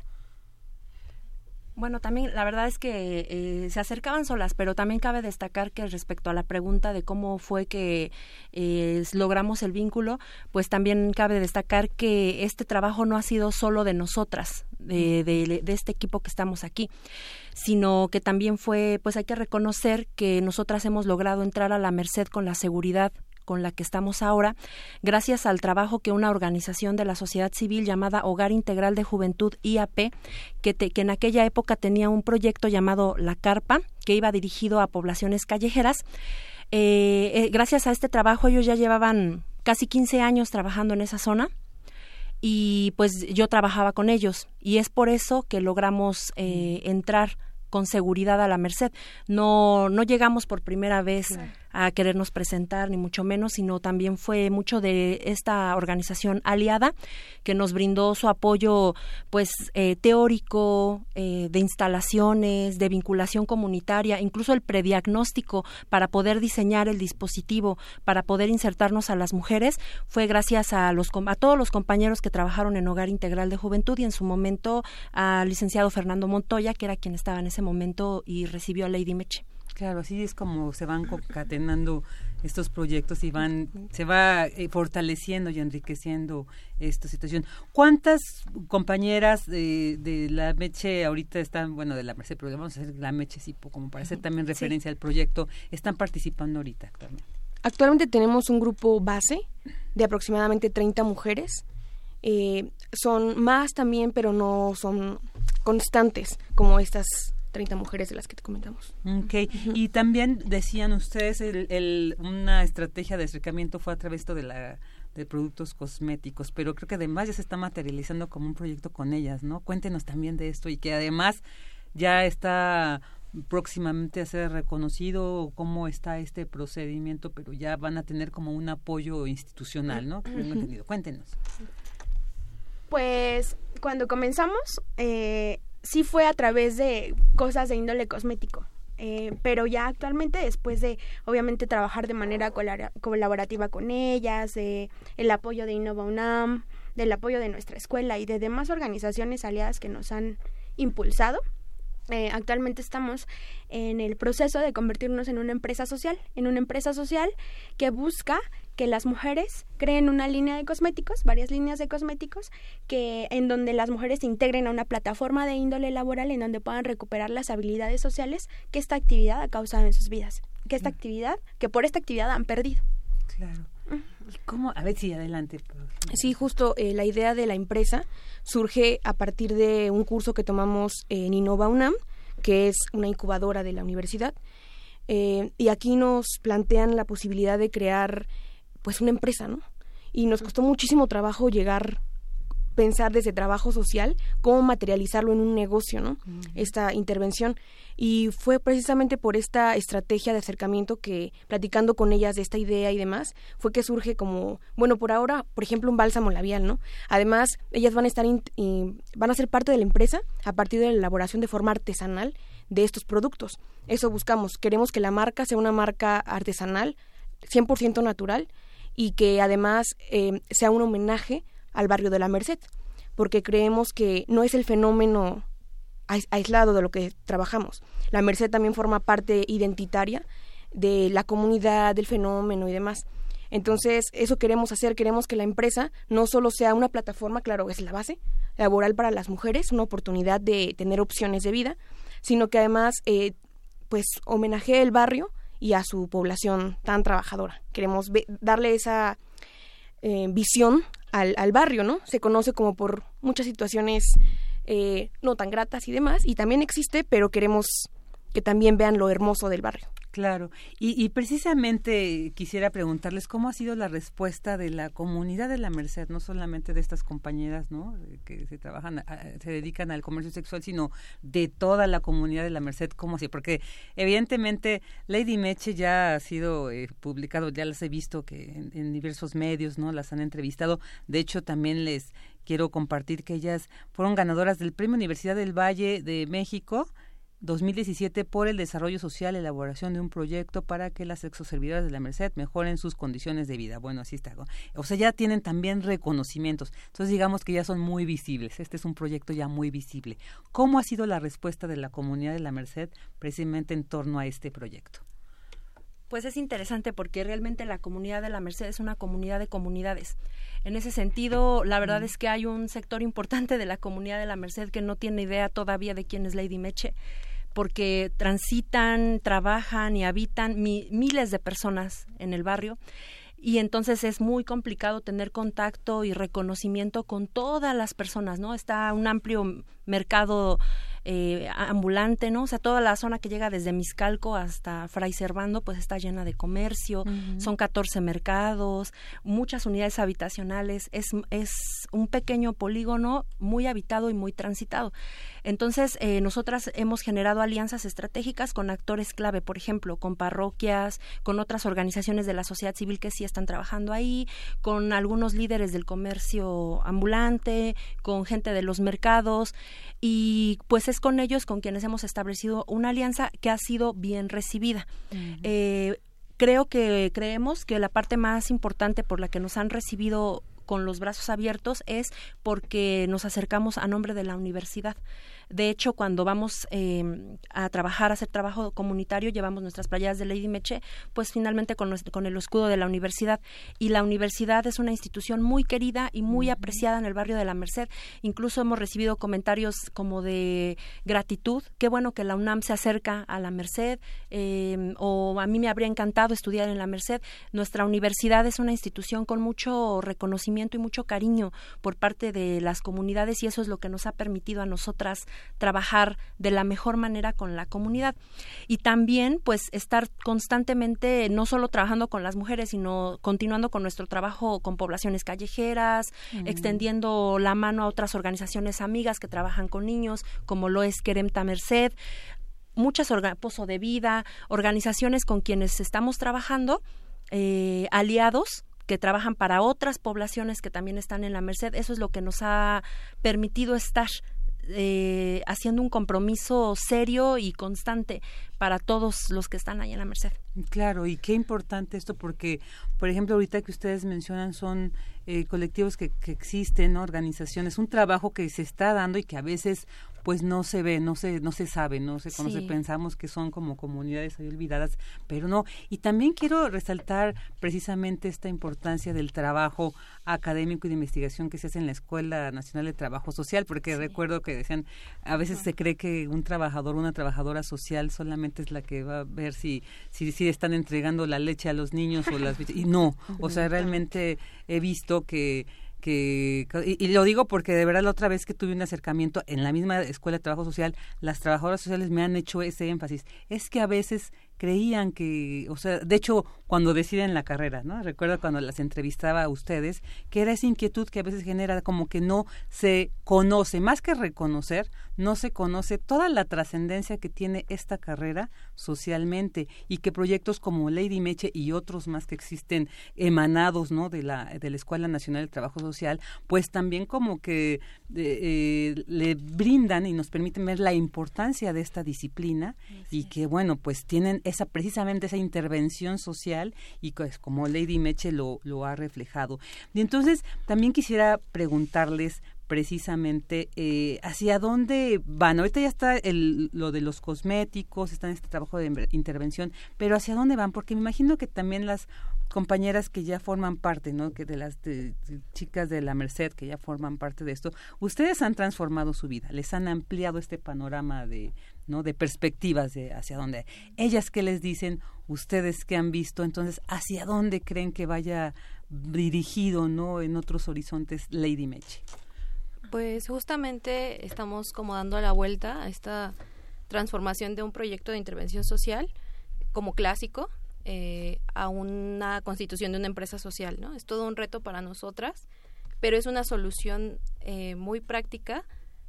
Bueno, también la verdad es que eh, se acercaban solas, pero también cabe destacar que respecto a la pregunta de cómo fue que eh, logramos el vínculo, pues también cabe destacar que este trabajo no ha sido solo de nosotras, de, de, de este equipo que estamos aquí sino que también fue, pues hay que reconocer que nosotras hemos logrado entrar a la merced con la seguridad con la que estamos ahora, gracias al trabajo que una organización de la sociedad civil llamada Hogar Integral de Juventud IAP, que, que en aquella época tenía un proyecto llamado La Carpa, que iba dirigido a poblaciones callejeras. Eh, eh, gracias a este trabajo ellos ya llevaban casi 15 años trabajando en esa zona y pues yo trabajaba con ellos y es por eso que logramos eh, entrar con seguridad a la merced. No, no llegamos por primera vez a querernos presentar, ni mucho menos, sino también fue mucho de esta organización aliada que nos brindó su apoyo pues eh, teórico, eh, de instalaciones, de vinculación comunitaria, incluso el prediagnóstico para poder diseñar el dispositivo, para poder insertarnos a las mujeres, fue gracias a, los, a todos los compañeros que trabajaron en Hogar Integral de Juventud y en su momento al licenciado Fernando Montoya, que era quien estaba en ese momento y recibió a Lady Meche. Claro, así es como se van concatenando estos proyectos y van se va eh, fortaleciendo y enriqueciendo esta situación. ¿Cuántas compañeras de, de, la Meche ahorita están, bueno, de la Merced, pero vamos a hacer la Meche sí, como para hacer también referencia al proyecto, están participando ahorita actualmente? Actualmente tenemos un grupo base de aproximadamente 30 mujeres. Eh, son más también, pero no son constantes como estas 30 mujeres de las que te comentamos. Ok, y también decían ustedes, el, una estrategia de acercamiento fue a través de la de productos cosméticos, pero creo que además ya se está materializando como un proyecto con ellas, ¿no? Cuéntenos también de esto y que además ya está próximamente a ser reconocido cómo está este procedimiento, pero ya van a tener como un apoyo institucional, ¿no? Cuéntenos. Pues cuando comenzamos, eh, sí fue a través de cosas de índole cosmético. Eh, pero ya actualmente después de obviamente trabajar de manera colaborativa con ellas, de el apoyo de Innova UNAM, del apoyo de nuestra escuela y de demás organizaciones aliadas que nos han impulsado, eh, actualmente estamos en el proceso de convertirnos en una empresa social, en una empresa social que busca que las mujeres creen una línea de cosméticos, varias líneas de cosméticos, que en donde las mujeres se integren a una plataforma de índole laboral en donde puedan recuperar las habilidades sociales que esta actividad ha causado en sus vidas. que esta actividad, que por esta actividad han perdido. Claro. ¿Cómo? A ver si adelante. Sí, justo eh, la idea de la empresa surge a partir de un curso que tomamos en Innova UNAM, que es una incubadora de la universidad. Eh, y aquí nos plantean la posibilidad de crear pues una empresa, ¿no? Y nos costó muchísimo trabajo llegar pensar desde trabajo social cómo materializarlo en un negocio, ¿no? Esta intervención. Y fue precisamente por esta estrategia de acercamiento que, platicando con ellas de esta idea y demás, fue que surge como, bueno, por ahora, por ejemplo, un bálsamo labial, ¿no? Además, ellas van a estar, van a ser parte de la empresa a partir de la elaboración de forma artesanal de estos productos. Eso buscamos. Queremos que la marca sea una marca artesanal, 100% natural, y que además eh, sea un homenaje al barrio de la Merced, porque creemos que no es el fenómeno aislado de lo que trabajamos. La Merced también forma parte identitaria de la comunidad, del fenómeno y demás. Entonces, eso queremos hacer, queremos que la empresa no solo sea una plataforma, claro, es la base laboral para las mujeres, una oportunidad de tener opciones de vida, sino que además, eh, pues, homenajee el barrio y a su población tan trabajadora. Queremos darle esa eh, visión al, al, barrio, ¿no? Se conoce como por muchas situaciones eh, no tan gratas y demás, y también existe, pero queremos que también vean lo hermoso del barrio. Claro, y, precisamente quisiera preguntarles cómo ha sido la respuesta de la comunidad de la Merced, no solamente de estas compañeras, ¿no? Que se trabajan, se dedican al comercio sexual, sino de toda la comunidad de la Merced, cómo así, porque evidentemente Lady Meche ya ha sido eh, publicado, ya las he visto que en, en diversos medios, ¿no? Las han entrevistado, de hecho también les quiero compartir que ellas fueron ganadoras del Premio Universidad del Valle de México 2017 por el desarrollo social, elaboración de un proyecto para que las exoservidoras de la Merced mejoren sus condiciones de vida. Bueno, así está. O sea, ya tienen también reconocimientos. Entonces, digamos que ya son muy visibles. Este es un proyecto ya muy visible. ¿Cómo ha sido la respuesta de la comunidad de la Merced precisamente en torno a este proyecto? Pues es interesante porque realmente la comunidad de la Merced es una comunidad de comunidades. En ese sentido, la verdad es que hay un sector importante de la comunidad de la Merced que no tiene idea todavía de quién es Lady Meche porque transitan, trabajan y habitan miles de personas en el barrio y entonces es muy complicado tener contacto y reconocimiento con todas las personas, ¿no? Está un amplio mercado eh, ambulante, ¿no? O sea, toda la zona que llega desde Miscalco hasta Fray Servando, pues está llena de comercio, son 14 mercados, muchas unidades habitacionales, es, es un pequeño polígono muy habitado y muy transitado. Entonces, eh, nosotras hemos generado alianzas estratégicas con actores clave, por ejemplo, con parroquias, con otras organizaciones de la sociedad civil que sí están trabajando ahí, con algunos líderes del comercio ambulante, con gente de los mercados y pues es con ellos con quienes hemos establecido una alianza que ha sido bien recibida. Eh, creo que creemos que la parte más importante por la que nos han recibido con los brazos abiertos es porque nos acercamos a nombre de la universidad. De hecho, cuando vamos eh, a trabajar, a hacer trabajo comunitario, llevamos nuestras playas de Lady Meche, pues finalmente con, con, el escudo de la universidad. Y la universidad es una institución muy querida y muy apreciada en el barrio de la Merced. Incluso hemos recibido comentarios como de gratitud. Qué bueno que la UNAM se acerca a la Merced. Eh, o a mí me habría encantado estudiar en la Merced. Nuestra universidad es una institución con mucho reconocimiento y mucho cariño por parte de las comunidades y eso es lo que nos ha permitido a nosotras trabajar de la mejor manera con la comunidad. Y también, pues, estar constantemente, no solo trabajando con las mujeres, sino continuando con nuestro trabajo con poblaciones callejeras, extendiendo la mano a otras organizaciones amigas que trabajan con niños, como lo es Queremta Merced, muchas Pozo de Vida, organizaciones con quienes estamos trabajando, eh, aliados que trabajan para otras poblaciones que también están en la Merced. Eso es lo que nos ha permitido estar eh, haciendo un compromiso serio y constante para todos los que están ahí en la Merced. Claro, y qué importante esto porque, por ejemplo, ahorita que ustedes mencionan son eh, colectivos que, que existen, organizaciones, un trabajo que se está dando y que a veces pues no se ve, no se, no se sabe, no se conoce. Pensamos que son como comunidades ahí olvidadas, pero no. Y también quiero resaltar precisamente esta importancia del trabajo académico y de investigación que se hace en la Escuela Nacional de Trabajo Social, porque recuerdo que decían, a veces se cree que un trabajador, una trabajadora social solamente es la que va a ver si, si, si están entregando la leche a los niños o las... Y no, o sea, realmente he visto que que y, lo digo porque de verdad la otra vez que tuve un acercamiento en la misma escuela de trabajo social, las trabajadoras sociales me han hecho ese énfasis. Es que a veces creían que, o sea, de hecho, cuando deciden la carrera, ¿no? Recuerdo cuando las entrevistaba a ustedes, que era esa inquietud que a veces genera como que no se conoce, más que reconocer, no se conoce toda la trascendencia que tiene esta carrera socialmente y que proyectos como Lady Meche y otros más que existen emanados, ¿no? De la, de la Escuela Nacional del Trabajo Social, pues también como que eh, eh, le brindan y nos permiten ver la importancia de esta disciplina y que, bueno, pues tienen esa precisamente esa intervención social y pues como Lady Meche lo, lo ha reflejado. Y entonces también quisiera preguntarles precisamente eh, hacia dónde van. Ahorita ya está el, lo de los cosméticos, está en este trabajo de intervención, pero hacia dónde van, porque me imagino que también las compañeras que ya forman parte, ¿no? Que de las chicas de la Merced que ya forman parte de esto, ustedes han transformado su vida, les han ampliado este panorama de, ¿no? De perspectivas de hacia dónde. Ellas qué les dicen, ustedes qué han visto, entonces hacia dónde creen que vaya dirigido, ¿no? En otros horizontes Lady Meche. Pues justamente estamos como dando la vuelta a esta transformación de un proyecto de intervención social como clásico eh, a una constitución de una empresa social, ¿no? Es todo un reto para nosotras, pero es una solución eh, muy práctica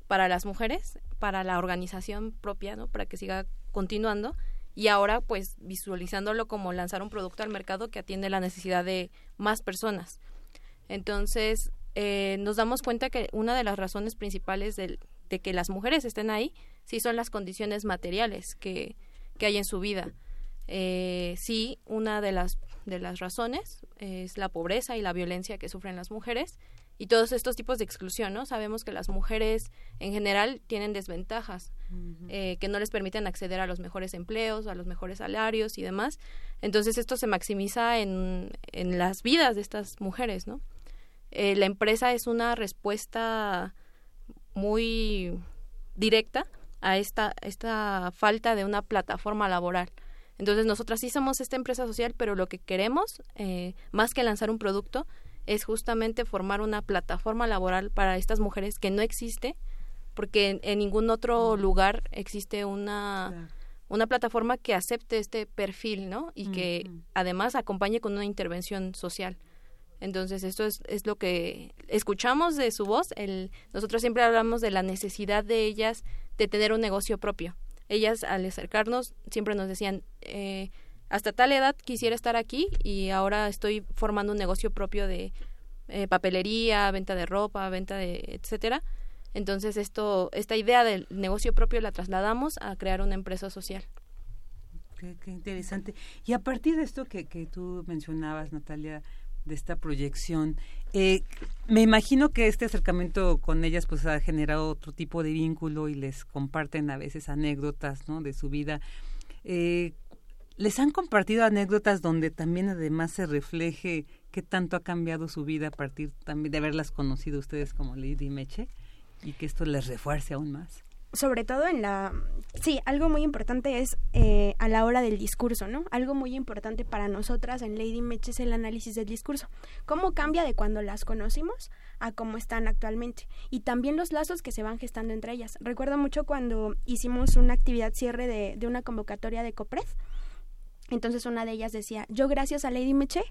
para las mujeres, para la organización propia, ¿no? Para que siga continuando y ahora pues visualizándolo como lanzar un producto al mercado que atiende la necesidad de más personas. Entonces, eh, nos damos cuenta que una de las razones principales de que las mujeres estén ahí sí son las condiciones materiales que, que hay en su vida. Eh, sí, una de las, de las razones es la pobreza y la violencia que sufren las mujeres y todos estos tipos de exclusión, ¿no? Sabemos que las mujeres en general tienen desventajas eh, que no les permiten acceder a los mejores empleos, a los mejores salarios y demás. Entonces esto se maximiza en, en las vidas de estas mujeres, ¿no? Eh, la empresa es una respuesta muy directa a esta, esta falta de una plataforma laboral. Entonces nosotras sí somos esta empresa social, pero lo que queremos, eh, más que lanzar un producto, es justamente formar una plataforma laboral para estas mujeres que no existe, porque en, ningún otro lugar existe una, una plataforma que acepte este perfil, ¿no? Y que además acompañe con una intervención social. Entonces, esto es, es lo que escuchamos de su voz. El, nosotros siempre hablamos de la necesidad de ellas de tener un negocio propio. Ellas, al acercarnos, siempre nos decían, eh, hasta tal edad quisiera estar aquí y ahora estoy formando un negocio propio de eh, papelería, venta de ropa, venta de etcétera. Entonces esto, esta idea del negocio propio la trasladamos a crear una empresa social. Qué, interesante. Y a partir de esto que, que tú mencionabas, Natalia, de esta proyección, eh, me imagino que este acercamiento con ellas pues ha generado otro tipo de vínculo y les comparten a veces anécdotas, ¿no? De su vida. Eh, ¿Les han compartido anécdotas donde también además se refleje qué tanto ha cambiado su vida a partir también de haberlas conocido ustedes como Lady Meche y que esto les refuerce aún más? Sobre todo en la... Sí, algo muy importante es eh, a la hora del discurso, ¿no? Algo muy importante para nosotras en Lady Meche es el análisis del discurso. ¿Cómo cambia de cuando las conocimos a cómo están actualmente? Y también los lazos que se van gestando entre ellas. Recuerdo mucho cuando hicimos una actividad cierre de, de una convocatoria de COPRED entonces una de ellas decía, yo gracias a Lady Meche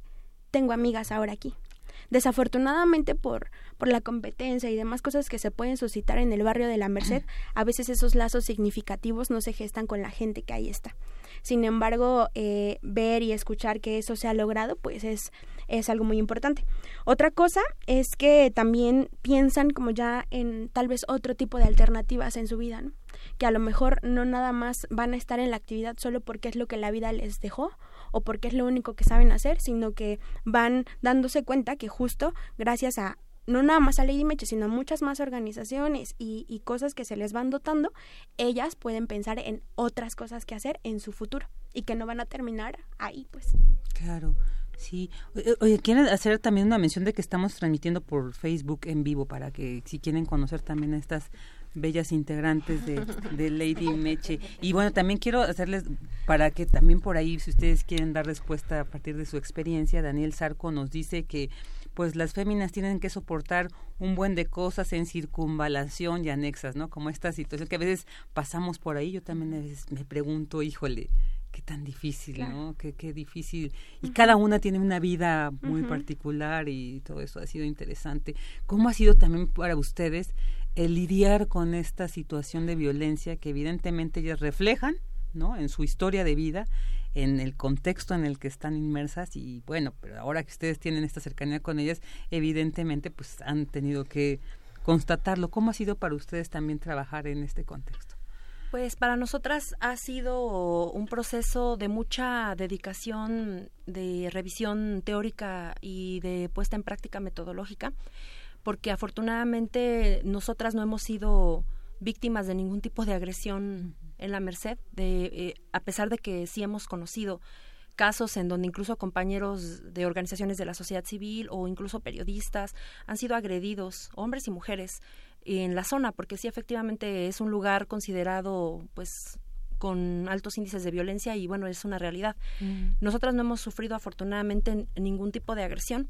tengo amigas ahora aquí. Desafortunadamente por, por la competencia y demás cosas que se pueden suscitar en el barrio de la Merced, a veces esos lazos significativos no se gestan con la gente que ahí está. Sin embargo, eh, ver y escuchar que eso se ha logrado, pues es, es algo muy importante. Otra cosa es que también piensan como ya en tal vez otro tipo de alternativas en su vida, ¿no? que a lo mejor no nada más van a estar en la actividad solo porque es lo que la vida les dejó o porque es lo único que saben hacer, sino que van dándose cuenta que justo gracias a no nada más a Lady Meche, sino a muchas más organizaciones y, cosas que se les van dotando, ellas pueden pensar en otras cosas que hacer en su futuro y que no van a terminar ahí, pues. Claro. Sí, oye, quieren hacer también una mención de que estamos transmitiendo por Facebook en vivo para que si quieren conocer también a estas bellas integrantes de, de, Lady Meche. Y bueno, también quiero hacerles, para que también por ahí, si ustedes quieren dar respuesta a partir de su experiencia, Daniel Sarco nos dice que pues las féminas tienen que soportar un buen de cosas en circunvalación y anexas, ¿no? Como esta situación que a veces pasamos por ahí, yo también me pregunto, híjole, qué tan difícil, ¿no? Qué, qué difícil. Y cada una tiene una vida muy particular y todo eso ha sido interesante. ¿Cómo ha sido también para ustedes el lidiar con esta situación de violencia que evidentemente ellas reflejan, ¿no? En su historia de vida, en el contexto en el que están inmersas y bueno, pero ahora que ustedes tienen esta cercanía con ellas, evidentemente pues han tenido que constatarlo. ¿Cómo ha sido para ustedes también trabajar en este contexto? Pues para nosotras ha sido un proceso de mucha dedicación, de revisión teórica y de puesta en práctica metodológica, porque afortunadamente nosotras no hemos sido víctimas de ningún tipo de agresión en la Merced, de, eh, a pesar de que sí hemos conocido casos en donde incluso compañeros de organizaciones de la sociedad civil o incluso periodistas han sido agredidos, hombres y mujeres, en la zona, porque sí efectivamente es un lugar considerado pues con altos índices de violencia y bueno, es una realidad. Mm. Nosotras no hemos sufrido afortunadamente ningún tipo de agresión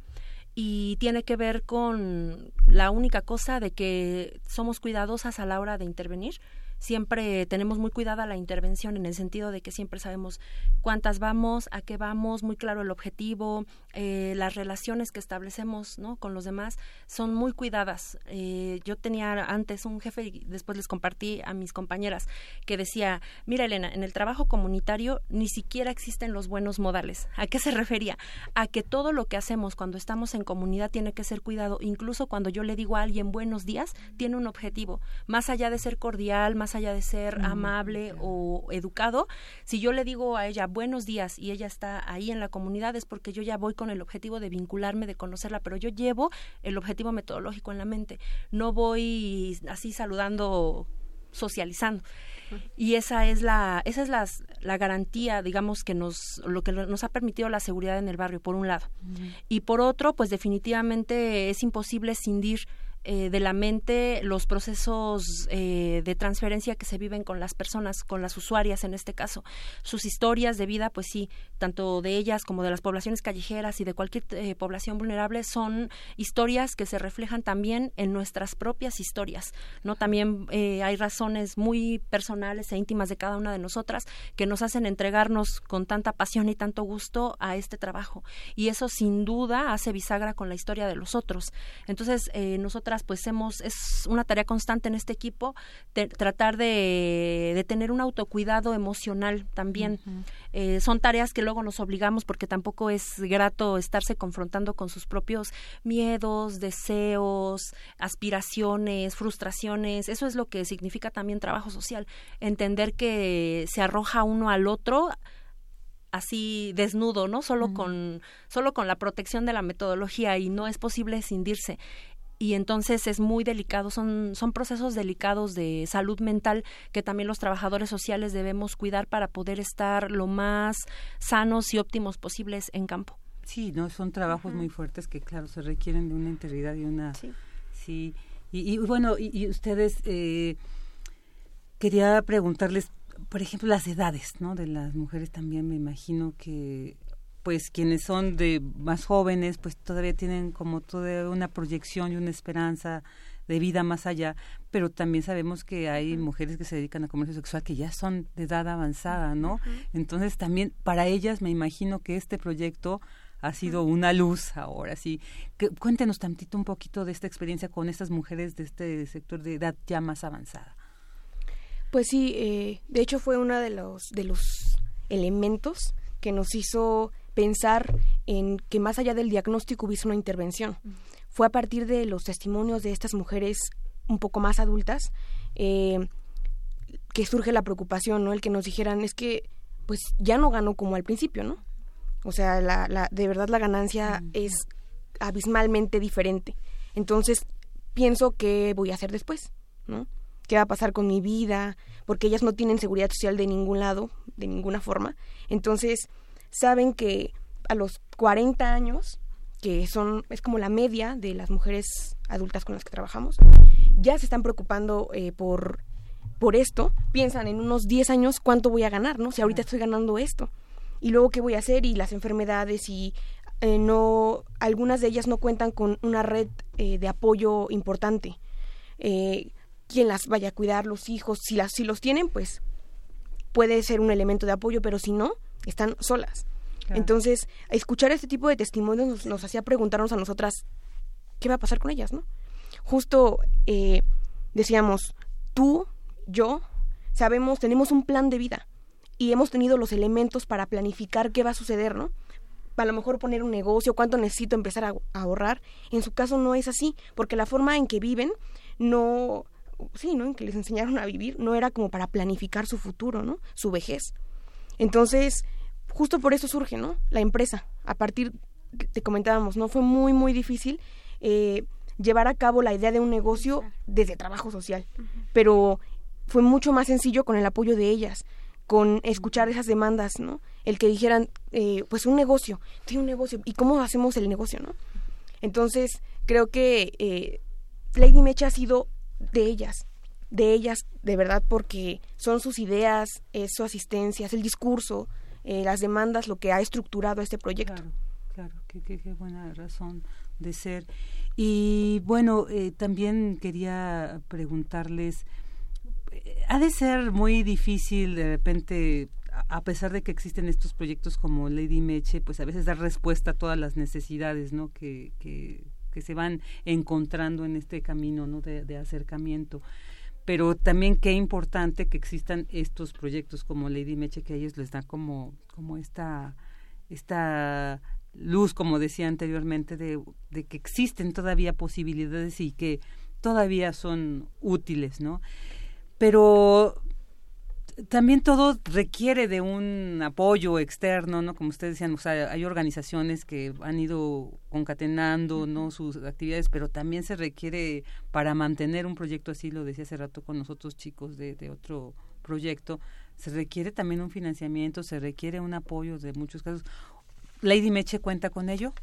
y tiene que ver con la única cosa de que somos cuidadosas a la hora de intervenir siempre tenemos muy cuidada la intervención en el sentido de que siempre sabemos cuántas vamos, a qué vamos, muy claro el objetivo, eh, las relaciones que establecemos ¿no? con los demás son muy cuidadas. Eh, yo tenía antes un jefe y después les compartí a mis compañeras que decía, mira Elena, en el trabajo comunitario ni siquiera existen los buenos modales. ¿A qué se refería? A que todo lo que hacemos cuando estamos en comunidad tiene que ser cuidado, incluso cuando yo le digo a alguien buenos días, tiene un objetivo, más allá de ser cordial, allá de ser amable o educado, si yo le digo a ella buenos días y ella está ahí en la comunidad es porque yo ya voy con el objetivo de vincularme, de conocerla, pero yo llevo el objetivo metodológico en la mente, no voy así saludando socializando. Y esa es la esa es la, la garantía digamos que nos lo que nos ha permitido la seguridad en el barrio por un lado. Y por otro pues definitivamente es imposible cindir eh, de la mente los procesos eh, de transferencia que se viven con las personas, con las usuarias en este caso. Sus historias de vida, pues sí, tanto de ellas como de las poblaciones callejeras y de cualquier eh, población vulnerable, son historias que se reflejan también en nuestras propias historias. ¿no? También hay razones muy personales e íntimas de cada una de nosotras que nos hacen entregarnos con tanta pasión y tanto gusto a este trabajo. Y eso sin duda hace bisagra con la historia de los otros. Entonces, nosotras pues hemos, es una tarea constante en este equipo, tratar de, de, tener un autocuidado emocional también. Eh, son tareas que luego nos obligamos porque tampoco es grato estarse confrontando con sus propios miedos, deseos, aspiraciones, frustraciones. Eso es lo que significa también trabajo social. Entender que se arroja uno al otro así desnudo, ¿no? Solo con solo con la protección de la metodología y no es posible cindirse y entonces es muy delicado, son, son procesos delicados de salud mental que también los trabajadores sociales debemos cuidar para poder estar lo más sanos y óptimos posibles en campo. Sí, no son trabajos muy fuertes que claro se requieren de una integridad y una sí, sí. Y, bueno y, ustedes eh, quería preguntarles por ejemplo las edades no de las mujeres también me imagino que pues quienes son de más jóvenes, pues todavía tienen como toda una proyección y una esperanza de vida más allá, pero también sabemos que hay mujeres que se dedican a comercio sexual que ya son de edad avanzada, ¿no? Entonces también para ellas me imagino que este proyecto ha sido una luz ahora sí. cuéntenos tantito un poquito de esta experiencia con estas mujeres de este sector de edad ya más avanzada. Pues sí, eh, de hecho fue uno de los de los elementos que nos hizo pensar en que más allá del diagnóstico hubiese una intervención. Fue a partir de los testimonios de estas mujeres un poco más adultas eh, que surge la preocupación, ¿no? El que nos dijeran es que pues ya no ganó como al principio, ¿no? O sea, la, la, de verdad la ganancia es abismalmente diferente. Entonces, pienso qué voy a hacer después, ¿no? ¿Qué va a pasar con mi vida? Porque ellas no tienen seguridad social de ningún lado, de ninguna forma. Entonces, saben que a los 40 años, que son es como la media de las mujeres adultas con las que trabajamos, ya se están preocupando eh, por por esto, piensan en unos 10 años cuánto voy a ganar, ¿no? Si ahorita estoy ganando esto. Y luego qué voy a hacer y las enfermedades y eh, no algunas de ellas no cuentan con una red eh, de apoyo importante. Eh, quien las vaya a cuidar, los hijos, si las si los tienen, pues puede ser un elemento de apoyo, pero si no, están solas. Entonces, escuchar este tipo de testimonios nos, nos, hacía preguntarnos a nosotras qué va a pasar con ellas, ¿no? Justo eh, decíamos, tú, yo, sabemos, tenemos un plan de vida y hemos tenido los elementos para planificar qué va a suceder, ¿no? A lo mejor poner un negocio, cuánto necesito empezar a, a ahorrar. En su caso no es así, porque la forma en que viven no, sí, ¿no? En que les enseñaron a vivir no era como para planificar su futuro, ¿no? Su vejez. Entonces, justo por eso surge, ¿no? La empresa. A partir, te comentábamos, ¿no? Fue muy, muy difícil eh, llevar a cabo la idea de un negocio desde trabajo social. Pero fue mucho más sencillo con el apoyo de ellas, con escuchar esas demandas, ¿no? El que dijeran, eh, pues un negocio, tiene un negocio, ¿y cómo hacemos el negocio, no? Entonces, creo que eh, Lady Mecha ha sido de ellas, de ellas de verdad porque son sus ideas, es su asistencia, es el discurso, eh, las demandas, lo que ha estructurado este proyecto. Claro, claro, qué, qué, qué buena razón de ser. Y bueno, eh, también quería preguntarles, eh, ha de ser muy difícil de repente a pesar de que existen estos proyectos como Lady Meche, pues a veces dar respuesta a todas las necesidades, ¿no? Que, que, que se van encontrando en este camino, ¿no? De, de, acercamiento. Pero también qué importante que existan estos proyectos como Lady Meche, que a ellos les da como, como esta, esta luz, como decía anteriormente, de, de que existen todavía posibilidades y que todavía son útiles, ¿no? Pero también todo requiere de un apoyo externo, ¿no? Como ustedes decían, o sea, hay organizaciones que han ido concatenando, ¿no? Sus actividades, pero también se requiere para mantener un proyecto así, lo decía hace rato con nosotros chicos de, de otro proyecto, se requiere también un financiamiento, se requiere un apoyo de muchos casos. Lady Meche cuenta con ello.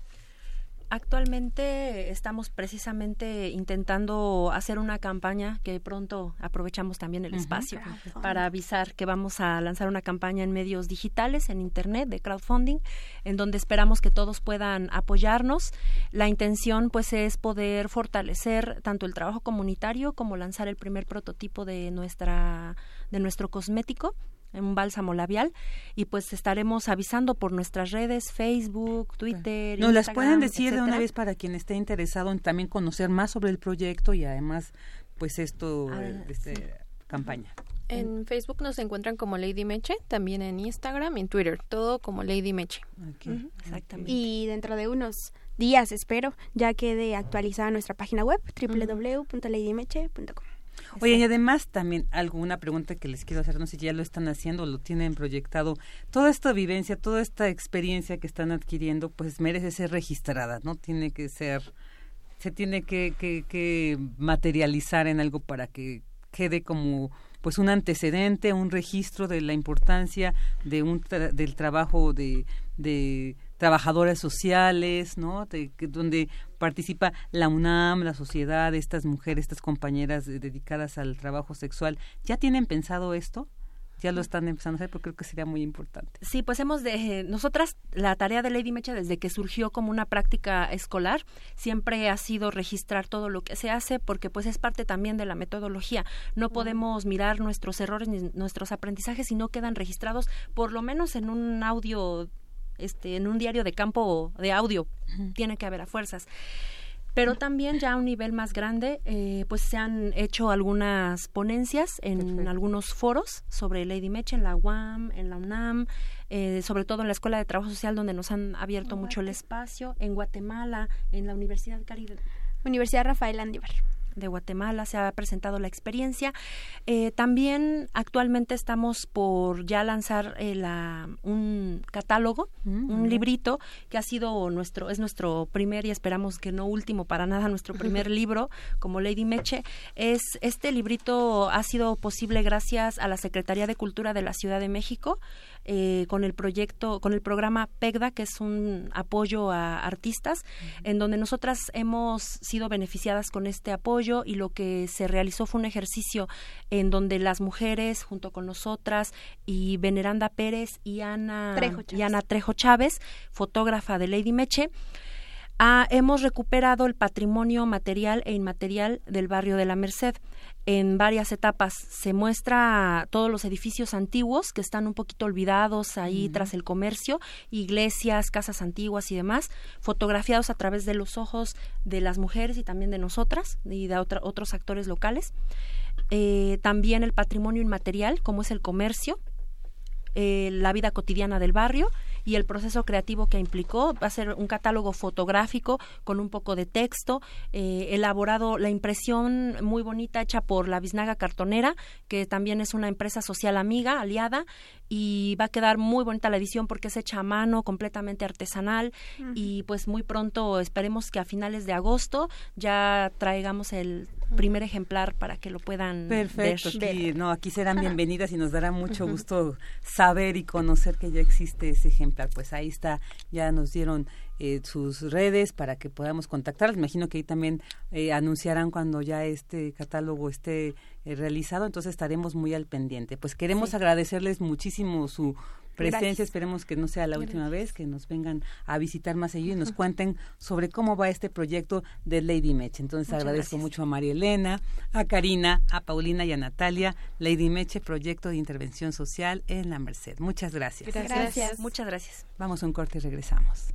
Actualmente estamos precisamente intentando hacer una campaña que pronto aprovechamos también el uh -huh. espacio para avisar que vamos a lanzar una campaña en medios digitales, en Internet, de crowdfunding, en donde esperamos que todos puedan apoyarnos. La intención pues es poder fortalecer tanto el trabajo comunitario como lanzar el primer prototipo de, nuestra, de nuestro cosmético un bálsamo labial y pues estaremos avisando por nuestras redes Facebook, Twitter. Nos las pueden decir etcétera. de una vez para quien esté interesado en también conocer más sobre el proyecto y además pues esto ah, este, sí. campaña. En Facebook nos encuentran como Lady Meche, también en Instagram y en Twitter, todo como Lady Meche. Okay. Uh -huh. Exactamente. Y dentro de unos días, espero, ya quede actualizada nuestra página web www.ladymeche.com. Oye, y además también alguna pregunta que les quiero hacer, no sé si ya lo están haciendo, lo tienen proyectado, toda esta vivencia, toda esta experiencia que están adquiriendo, pues merece ser registrada, ¿no? Tiene que ser, se tiene que, que, que materializar en algo para que quede como pues un antecedente, un registro de la importancia de un tra del trabajo de, de trabajadoras sociales, ¿no? De, que, donde participa la UNAM, la sociedad, estas mujeres, estas compañeras de, dedicadas al trabajo sexual. ¿Ya tienen pensado esto? ya lo están empezando a hacer, porque creo que sería muy importante. Sí, pues hemos de, eh, nosotras, la tarea de Lady Mecha desde que surgió como una práctica escolar, siempre ha sido registrar todo lo que se hace, porque pues es parte también de la metodología. No podemos mirar nuestros errores ni nuestros aprendizajes si no quedan registrados, por lo menos en un audio este, en un diario de campo de audio, uh -huh. tiene que haber a fuerzas. Pero también ya a un nivel más grande, eh, pues se han hecho algunas ponencias en Perfecto. algunos foros sobre Lady Meche en la UAM, en la UNAM, eh, sobre todo en la Escuela de Trabajo Social, donde nos han abierto mucho el espacio, en Guatemala, en la Universidad Caribe. Universidad Rafael Andívar. De Guatemala se ha presentado la experiencia. Eh, también actualmente estamos por ya lanzar eh, la, un catálogo, Mm, un librito que ha sido nuestro, es nuestro primer y esperamos que no último para nada, nuestro primer libro como Lady Meche. Es, este librito ha sido posible gracias a la Secretaría de Cultura de la Ciudad de México eh, con el proyecto, con el programa PEGDA, que es un apoyo a artistas, en donde nosotras hemos sido beneficiadas con este apoyo y lo que se realizó fue un ejercicio en donde las mujeres, junto con nosotras, y Veneranda Pérez y Ana Trejo y Ana Trejo Chávez, fotógrafa de Lady Meche, ah, hemos recuperado el patrimonio material e inmaterial del barrio de la Merced en varias etapas. Se muestra todos los edificios antiguos que están un poquito olvidados ahí tras el comercio, iglesias, casas antiguas y demás, fotografiados a través de los ojos de las mujeres y también de nosotras y de otra- otros actores locales. Eh, también el patrimonio inmaterial, como es el comercio, eh, la vida cotidiana del barrio y el proceso creativo que implicó. Va a ser un catálogo fotográfico con un poco de texto, eh, elaborado la impresión muy bonita hecha por la Biznaga Cartonera, que también es una empresa social amiga, aliada, y va a quedar muy bonita la edición porque es hecha a mano, completamente artesanal, y pues muy pronto esperemos que a finales de agosto ya traigamos el primer ejemplar para que lo puedan Perfecto, ver. aquí, no, aquí serán bienvenidas y nos dará mucho gusto saber y conocer que ya existe ese ejemplar. Pues ahí está, ya nos dieron eh, sus redes para que podamos contactarlas. Imagino que ahí también eh, anunciarán cuando ya este catálogo esté eh, realizado, entonces estaremos muy al pendiente. Pues queremos Sí. agradecerles muchísimo su presencia, Gracias. esperemos que no sea la última vez, que nos vengan a visitar más seguido y nos cuenten sobre cómo va este proyecto de Lady Meche. Entonces Muchas agradezco gracias. mucho a María Elena, a Karina, a Paulina y a Natalia, Lady Meche, proyecto de intervención social en la Merced. Muchas gracias. Gracias. Muchas gracias. Vamos a un corte y regresamos.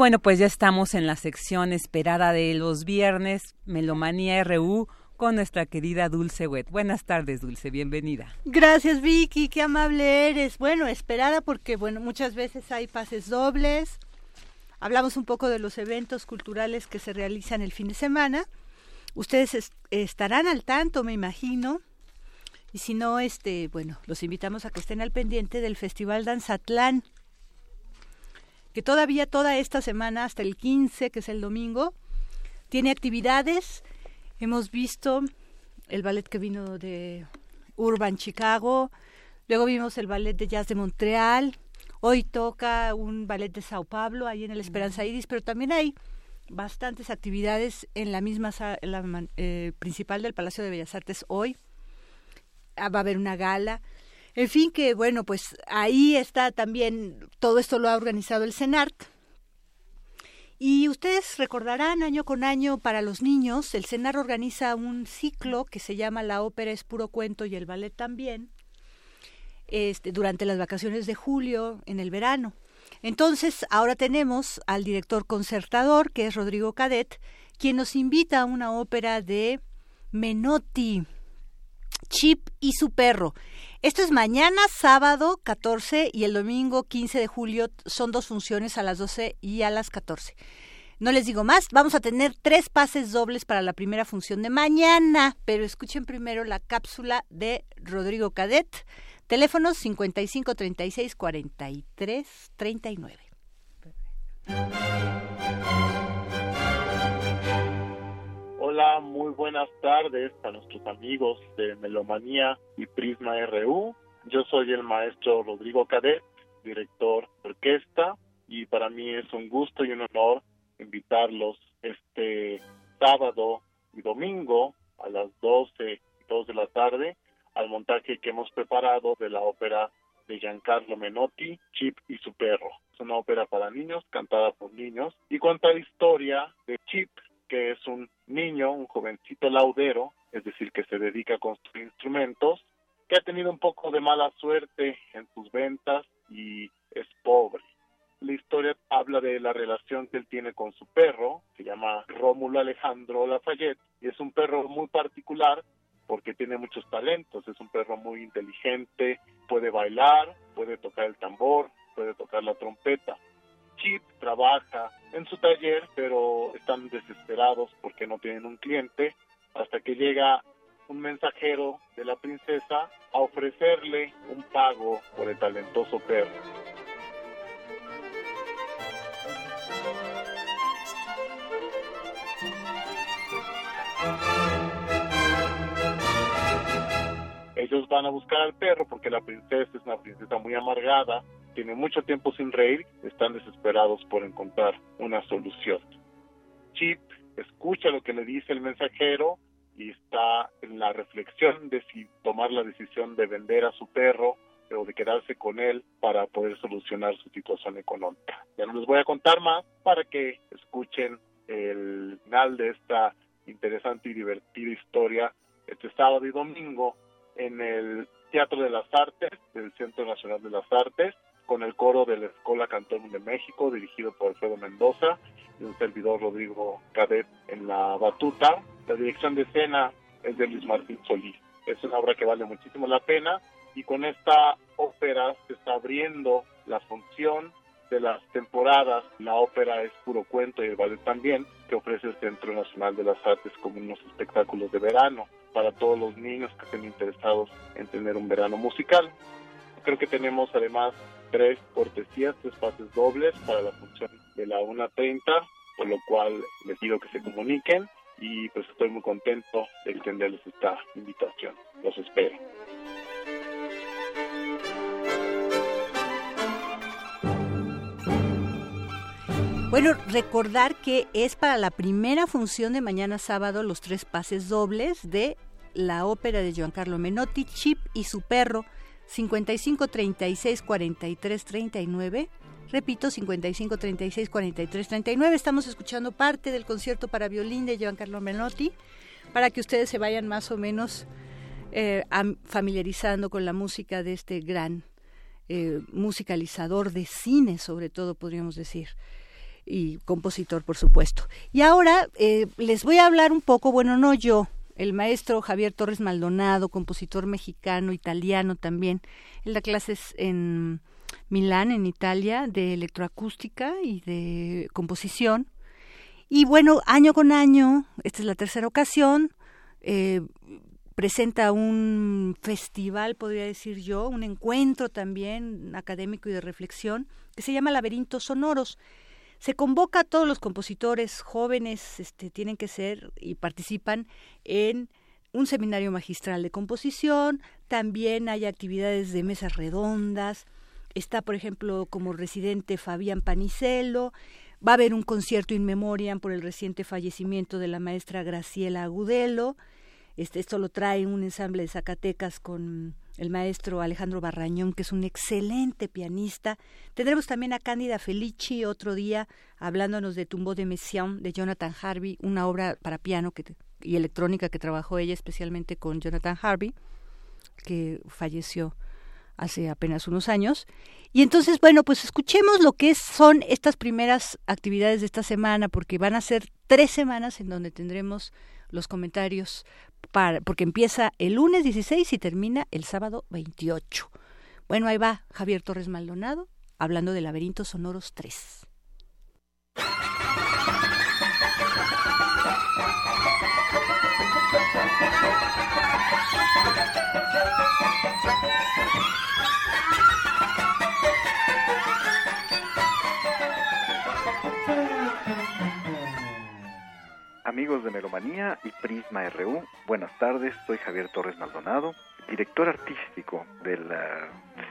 Bueno, pues ya estamos en la sección esperada de los viernes, Melomanía RU, con nuestra querida Dulce Wet. Buenas tardes, Dulce, bienvenida. Gracias Vicky, qué amable eres. Bueno, esperada porque bueno, muchas veces hay pases dobles. Hablamos un poco de los eventos culturales que se realizan el fin de semana. Ustedes es- estarán al tanto, me imagino. Y si no, este, bueno, los invitamos a que estén al pendiente del Festival Danzatlán, que todavía toda esta semana, hasta el 15, que es el domingo, tiene actividades. Hemos visto el ballet que vino de Urban Chicago, luego vimos el ballet de jazz de Montreal, hoy toca un ballet de Sao Paulo, ahí en el Esperanza Iris, pero también hay bastantes actividades en la misma en la eh, principal del Palacio de Bellas Artes hoy. Ah, va a haber una gala. En fin, que bueno, pues ahí está también, todo esto lo ha organizado el CENART. Y ustedes recordarán año con año para los niños, el CENAR organiza un ciclo que se llama La ópera es puro cuento y el ballet también, este, durante las vacaciones de julio, en el verano. Entonces, ahora tenemos al director concertador, que es Rodrigo Cadet, quien nos invita a una ópera de Menotti, Chip y su perro. Esto es mañana, sábado 14 y el domingo 15 de julio. Son dos funciones a las 12 y a las 14. No les digo más, vamos a tener tres pases dobles para la primera función de mañana, pero escuchen primero la cápsula de Rodrigo Cadet. Teléfonos 55 36 43 39. Hola, muy buenas tardes a nuestros amigos de Melomanía y Prisma RU. Yo soy el maestro Rodrigo Cadet, director de orquesta, y para mí es un gusto y un honor invitarlos este sábado y domingo a las 12 y 2 de la tarde al montaje que hemos preparado de la ópera de Giancarlo Menotti, Chip y su perro. una ópera para niños, cantada por niños, y cuenta la historia de Chip, que es un niño, un jovencito laudero, es decir, que se dedica a construir instrumentos, que ha tenido un poco de mala suerte en sus ventas y es pobre. La historia habla de la relación que él tiene con su perro, se llama Rómulo Alejandro Lafayette, y es un perro muy particular porque tiene muchos talentos, es un perro muy inteligente, puede bailar, puede tocar el tambor, puede tocar la trompeta. Chip trabaja en su taller, pero están desesperados porque no tienen un cliente, hasta que llega un mensajero de la princesa a ofrecerle un pago por el talentoso perro. Ellos van a buscar al perro porque la princesa es una princesa muy amargada, tiene mucho tiempo sin reír, están desesperados por encontrar una solución. Chip escucha lo que le dice el mensajero y está en la reflexión de si tomar la decisión de vender a su perro o de quedarse con él para poder solucionar su situación económica. Ya no les voy a contar más para que escuchen el final de esta interesante y divertida historia este sábado y domingo en el Teatro de las Artes del Centro Nacional de las Artes con el coro de la Escuela Cantón de México dirigido por Alfredo Mendoza y un servidor Rodrigo Cadet en la batuta. La dirección de escena es de Luis Martín Solís. Es una obra que vale muchísimo la pena y con esta ópera se está abriendo la función de las temporadas. La ópera es puro cuento y el ballet también, que ofrece el Centro Nacional de las Artes como unos espectáculos de verano para todos los niños que estén interesados en tener un verano musical. Creo que tenemos además tres cortesías, tres pases dobles para la función de la 1.30, por lo cual les pido que se comuniquen y pues estoy muy contento de extenderles esta invitación. Los espero. Bueno, recordar que es para la primera función de mañana sábado los tres pases dobles de la ópera de Giancarlo Menotti, Chip y su perro, 55 36 43 39. Repito, 55 36 43 39. Estamos escuchando parte del concierto para violín de Giancarlo Menotti para que ustedes se vayan más o menos eh, familiarizando con la música de este gran eh, musicalizador de cine, sobre todo podríamos decir y compositor, por supuesto. Y ahora eh, les voy a hablar un poco, bueno, no yo, el maestro Javier Torres Maldonado, compositor mexicano, italiano también. Él da clases en Milán, en Italia, de electroacústica y de composición. Y bueno, año con año, esta es la tercera ocasión, eh, presenta un festival, podría decir yo, un encuentro también académico y de reflexión, que se llama Laberintos Sonoros. Se convoca a todos los compositores jóvenes, este, tienen que ser y participan en un seminario magistral de composición, también hay actividades de mesas redondas, está por ejemplo como residente Fabián Panicelo, va a haber un concierto in memoriam por el reciente fallecimiento de la maestra Graciela Agudelo, este, esto lo trae un ensamble de Zacatecas con el maestro Alejandro Barrañón, que es un excelente pianista. Tendremos también a Cándida Felici otro día hablándonos de Tumbo de Messiaen de Jonathan Harvey, una obra para piano y electrónica que trabajó ella especialmente con Jonathan Harvey, que falleció hace apenas unos años. Y entonces, bueno, pues escuchemos lo que son estas primeras actividades de esta semana, porque van a ser tres semanas en donde tendremos los comentarios porque empieza el lunes 16 y termina el sábado 28. Bueno, ahí va Javier Torres Maldonado hablando de Laberintos Sonoros 3. Amigos de Melomanía y Prisma RU, buenas tardes, soy Javier Torres Maldonado, director artístico del eh,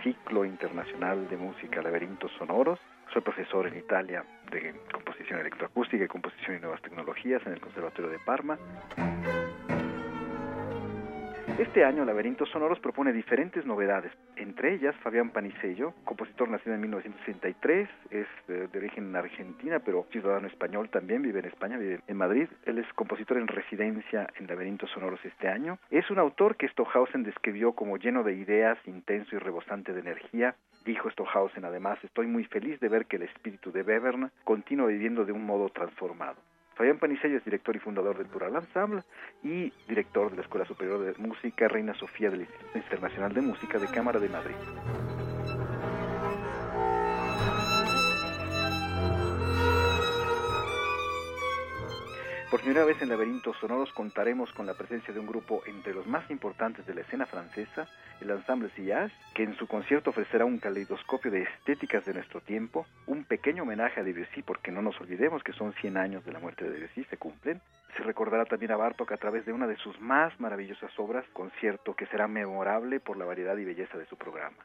ciclo internacional de música Laberintos Sonoros. Soy profesor en Italia de composición electroacústica y composición y nuevas tecnologías en el Conservatorio de Parma. Este año Laberintos Sonoros propone diferentes novedades, entre ellas Fabián Panicello, compositor nacido en 1963, es de, de, origen argentina, pero ciudadano español también, vive en España, vive en Madrid. Él es compositor en residencia en Laberintos Sonoros este año. Es un autor que Stohausen describió como lleno de ideas, intenso y rebosante de energía. Dijo Stohausen además, estoy muy feliz de ver que el espíritu de Webern continúa viviendo de un modo transformado. Fabián Panicello es director y fundador del Plural Ensemble y director de la Escuela Superior de Música Reina Sofía del Instituto Internacional de Música de Cámara de Madrid. Por primera vez en Laberintos Sonoros contaremos con la presencia de un grupo entre los más importantes de la escena francesa, el Ensemble Sillage, que en su concierto ofrecerá un caleidoscopio de estéticas de nuestro tiempo, un pequeño homenaje a Debussy, porque no nos olvidemos que son 100 años de la muerte de Debussy, se cumplen. Se recordará también a Bartok a través de una de sus más maravillosas obras, concierto que será memorable por la variedad y belleza de su programa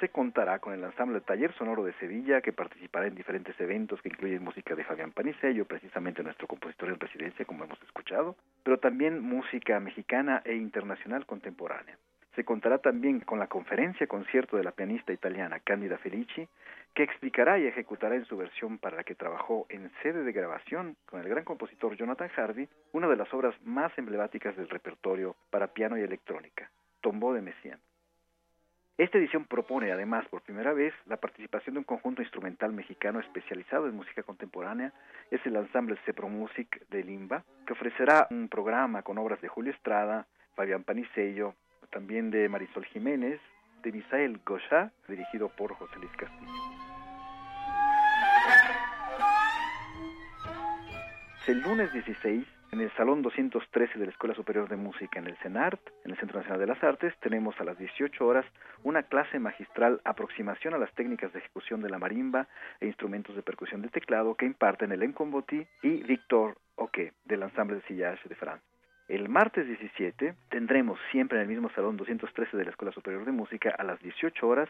se contará con el ensamble Taller Sonoro de Sevilla, que participará en diferentes eventos que incluyen música de Fabián Panicello, precisamente nuestro compositor en residencia, como hemos escuchado, pero también música mexicana e internacional contemporánea. Se contará también con la conferencia concierto de la pianista italiana Candida Felici, que explicará y ejecutará en su versión para la que trabajó en sede de grabación con el gran compositor Jonathan Harvey, una de las obras más emblemáticas del repertorio para piano y electrónica, Tombeau de Messiaen. Esta edición propone, además, por primera vez, la participación de un conjunto instrumental mexicano especializado en música contemporánea, es el ensamble Cepro Music de Limba, que ofrecerá un programa con obras de Julio Estrada, Fabián Panicello, también de Marisol Jiménez, de Misael Gosha, dirigido por José Luis Castillo. El lunes 16 en el Salón 213 de la Escuela Superior de Música en el CENART, en el Centro Nacional de las Artes, tenemos a las 18 horas una clase magistral Aproximación a las técnicas de ejecución de la marimba e instrumentos de percusión de teclado que imparten Hélène Combotti y Victor Oque del Ensemble de Sillage de Francia. El martes 17 tendremos siempre en el mismo Salón 213 de la Escuela Superior de Música a las 18 horas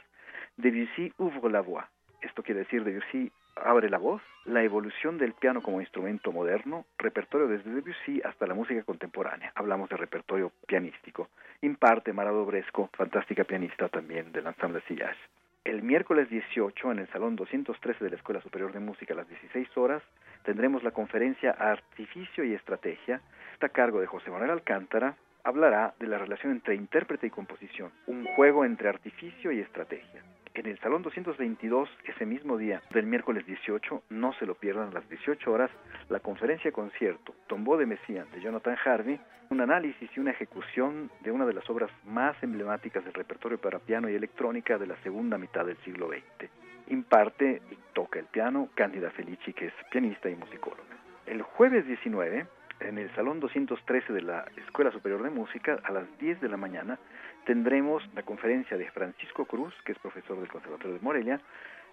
Debussy Ouvre la Voix. Esto quiere decir Debussy abre la voz, la evolución del piano como instrumento moderno, repertorio desde Debussy hasta la música contemporánea. Hablamos de repertorio pianístico. Imparte Marado Bresco, fantástica pianista también del ensemble Sillage. El miércoles 18, en el Salón 213 de la Escuela Superior de Música a las 16 horas, tendremos la conferencia Artificio y Estrategia. Está a cargo de José Manuel Alcántara. Hablará de la relación entre intérprete y composición, un juego entre artificio y estrategia en el Salón 222 ese mismo día del miércoles 18, no se lo pierdan a las 18 horas, la conferencia concierto Tombeau de Messiaen de Jonathan Harvey, un análisis y una ejecución de una de las obras más emblemáticas del repertorio para piano y electrónica de la segunda mitad del siglo XX. Imparte y toca el piano Cándida Felici, que es pianista y musicóloga. El jueves 19, en el Salón 213 de la Escuela Superior de Música, a las 10 de la mañana, tendremos la conferencia de Francisco Cruz, que es profesor del Conservatorio de Morelia,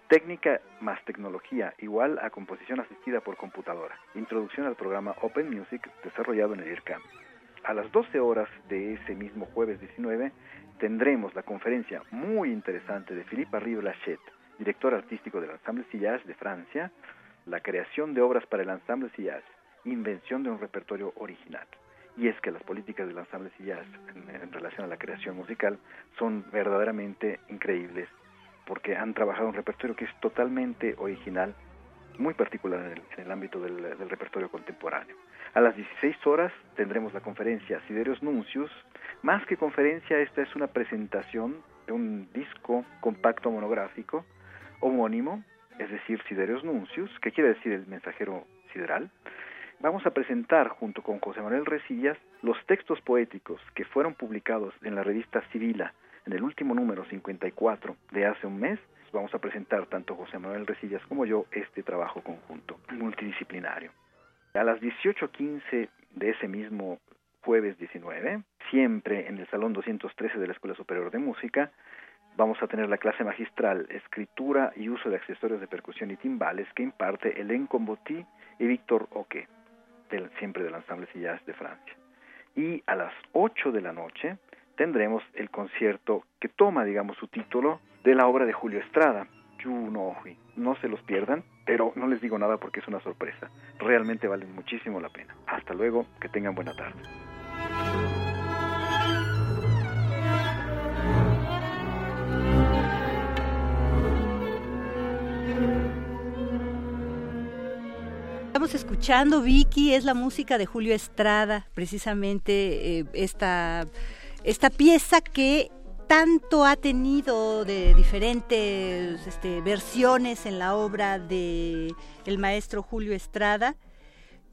Técnica más tecnología igual a composición asistida por computadora. Introducción al programa Open Music desarrollado en el IRCAM. A las 12 horas de ese mismo jueves 19 tendremos la conferencia muy interesante de Philippe Arrive Lachette, director artístico del Ensemble Sillage de Francia, la creación de obras para el Ensemble Sillage, invención de un repertorio original y es que las políticas del ensamble Sillage en, en, relación a la creación musical son verdaderamente increíbles porque han trabajado un repertorio que es totalmente original, muy particular en el, en el ámbito del, del, repertorio contemporáneo. A las 16 horas tendremos la conferencia Siderios Nuncius. Más que conferencia, esta es una presentación de un disco compacto monográfico homónimo, es decir, Siderios Nuncius, que quiere decir el mensajero sideral, vamos a presentar junto con José Manuel Resillas los textos poéticos que fueron publicados en la revista Civila en el último número 54 de hace un mes. Vamos a presentar tanto José Manuel Resillas como yo este trabajo conjunto multidisciplinario. A las 18.15 de ese mismo jueves 19, siempre en el Salón 213 de la Escuela Superior de Música, vamos a tener la clase magistral Escritura y uso de accesorios de percusión y timbales que imparte Hélène Combotti y Víctor Oque del, siempre del Ensemble Sillage de Francia. Y a las 8 de la noche tendremos el concierto que toma, digamos, su título de la obra de Julio Estrada, Junohui. No se los pierdan, pero no les digo nada porque es una sorpresa. Realmente valen muchísimo la pena. Hasta luego, que tengan buena tarde. Escuchando, Vicky, es la música de Julio Estrada, precisamente eh, esta, esta pieza que tanto ha tenido de diferentes este, versiones en la obra de el maestro Julio Estrada.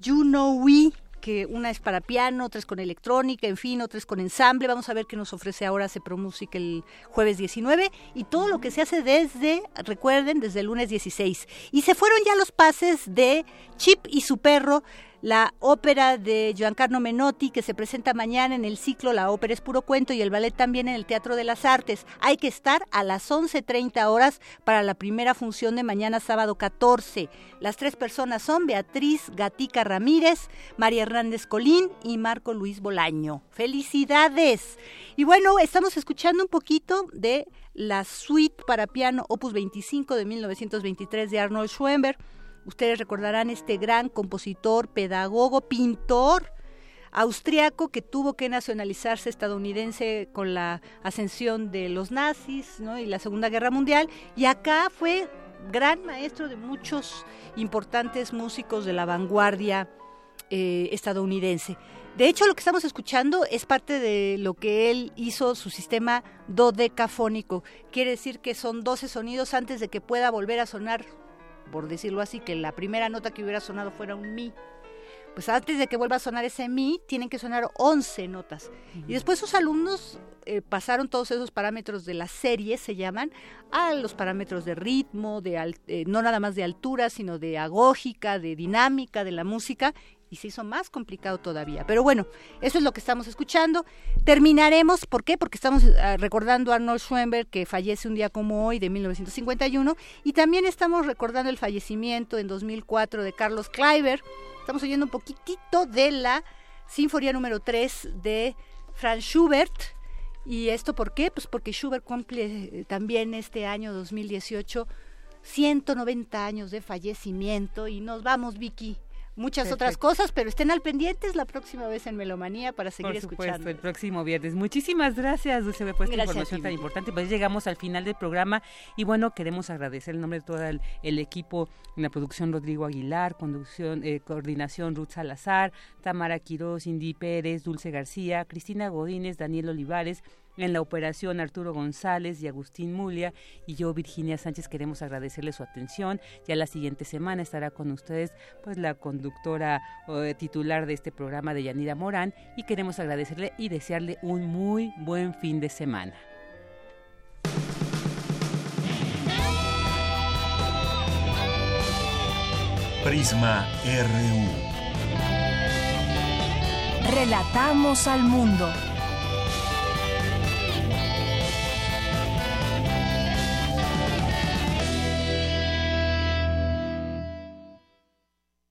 You Know We, que una es para piano, otra es con electrónica, en fin, otra es con ensamble. Vamos a ver qué nos ofrece ahora Cepro Music el jueves 19 y todo lo que se hace desde, recuerden, desde el lunes 16. Y se fueron ya los pases de Chip y su perro la ópera de Giancarlo Menotti que se presenta mañana en el ciclo La ópera es puro cuento y el ballet también en el Teatro de las Artes. Hay que estar a las 11.30 horas para la primera función de mañana sábado 14. Las tres personas son Beatriz Gatica Ramírez, María Hernández Colín y Marco Luis Bolaño. ¡Felicidades! Y bueno, estamos escuchando un poquito de la suite para piano opus 25 de 1923 de Arnold Schoenberg Ustedes recordarán este gran compositor, pedagogo, pintor austriaco que tuvo que nacionalizarse estadounidense con la ascensión de los nazis y la Segunda Guerra Mundial. Y acá fue gran maestro de muchos importantes músicos de la vanguardia eh, estadounidense. De hecho, lo que estamos escuchando es parte de lo que él hizo, su sistema dodecafónico. Quiere decir que son 12 sonidos antes de que pueda volver a sonar por decirlo así, que la primera nota que hubiera sonado fuera un mi. Pues antes de que vuelva a sonar ese mi, tienen que sonar 11 notas. Y después sus alumnos eh, pasaron todos esos parámetros de la serie, se llaman, a los parámetros de ritmo, de eh, no nada más de altura, sino de agógica, de dinámica de la música, y se hizo más complicado todavía. Pero bueno, eso es lo que estamos escuchando. Terminaremos, ¿por qué? Porque estamos eh, recordando a Arnold Schoenberg, que fallece un día como hoy, de 1951, y también estamos recordando el fallecimiento en 2004 de Carlos Kleiber. Estamos oyendo un poquitito de la Sinfonía número 3 de Franz Schubert. ¿Y esto por qué? Pues porque Schubert cumple eh, también este año 2018 190 años de fallecimiento y nos vamos, Vicky, muchas otras cosas, pero estén al pendientes la próxima vez en Melomanía para seguir Por supuesto, escuchando. el próximo viernes. Muchísimas gracias, Dulce, por esta información tan importante. Pues llegamos al final del programa y bueno, queremos agradecer el nombre de todo el, equipo en la producción Rodrigo Aguilar, conducción, eh, coordinación Ruth Salazar, Tamara Quiroz, Indy Pérez, Dulce García, Cristina Godínez, Daniel Olivares, en la operación Arturo González y Agustín Mulia y yo Virginia Sánchez queremos agradecerle su atención. Ya la siguiente semana estará con ustedes pues la conductora titular de este programa de Yanira Morán y queremos agradecerle y desearle un muy buen fin de semana. Prisma RU. Relatamos al mundo.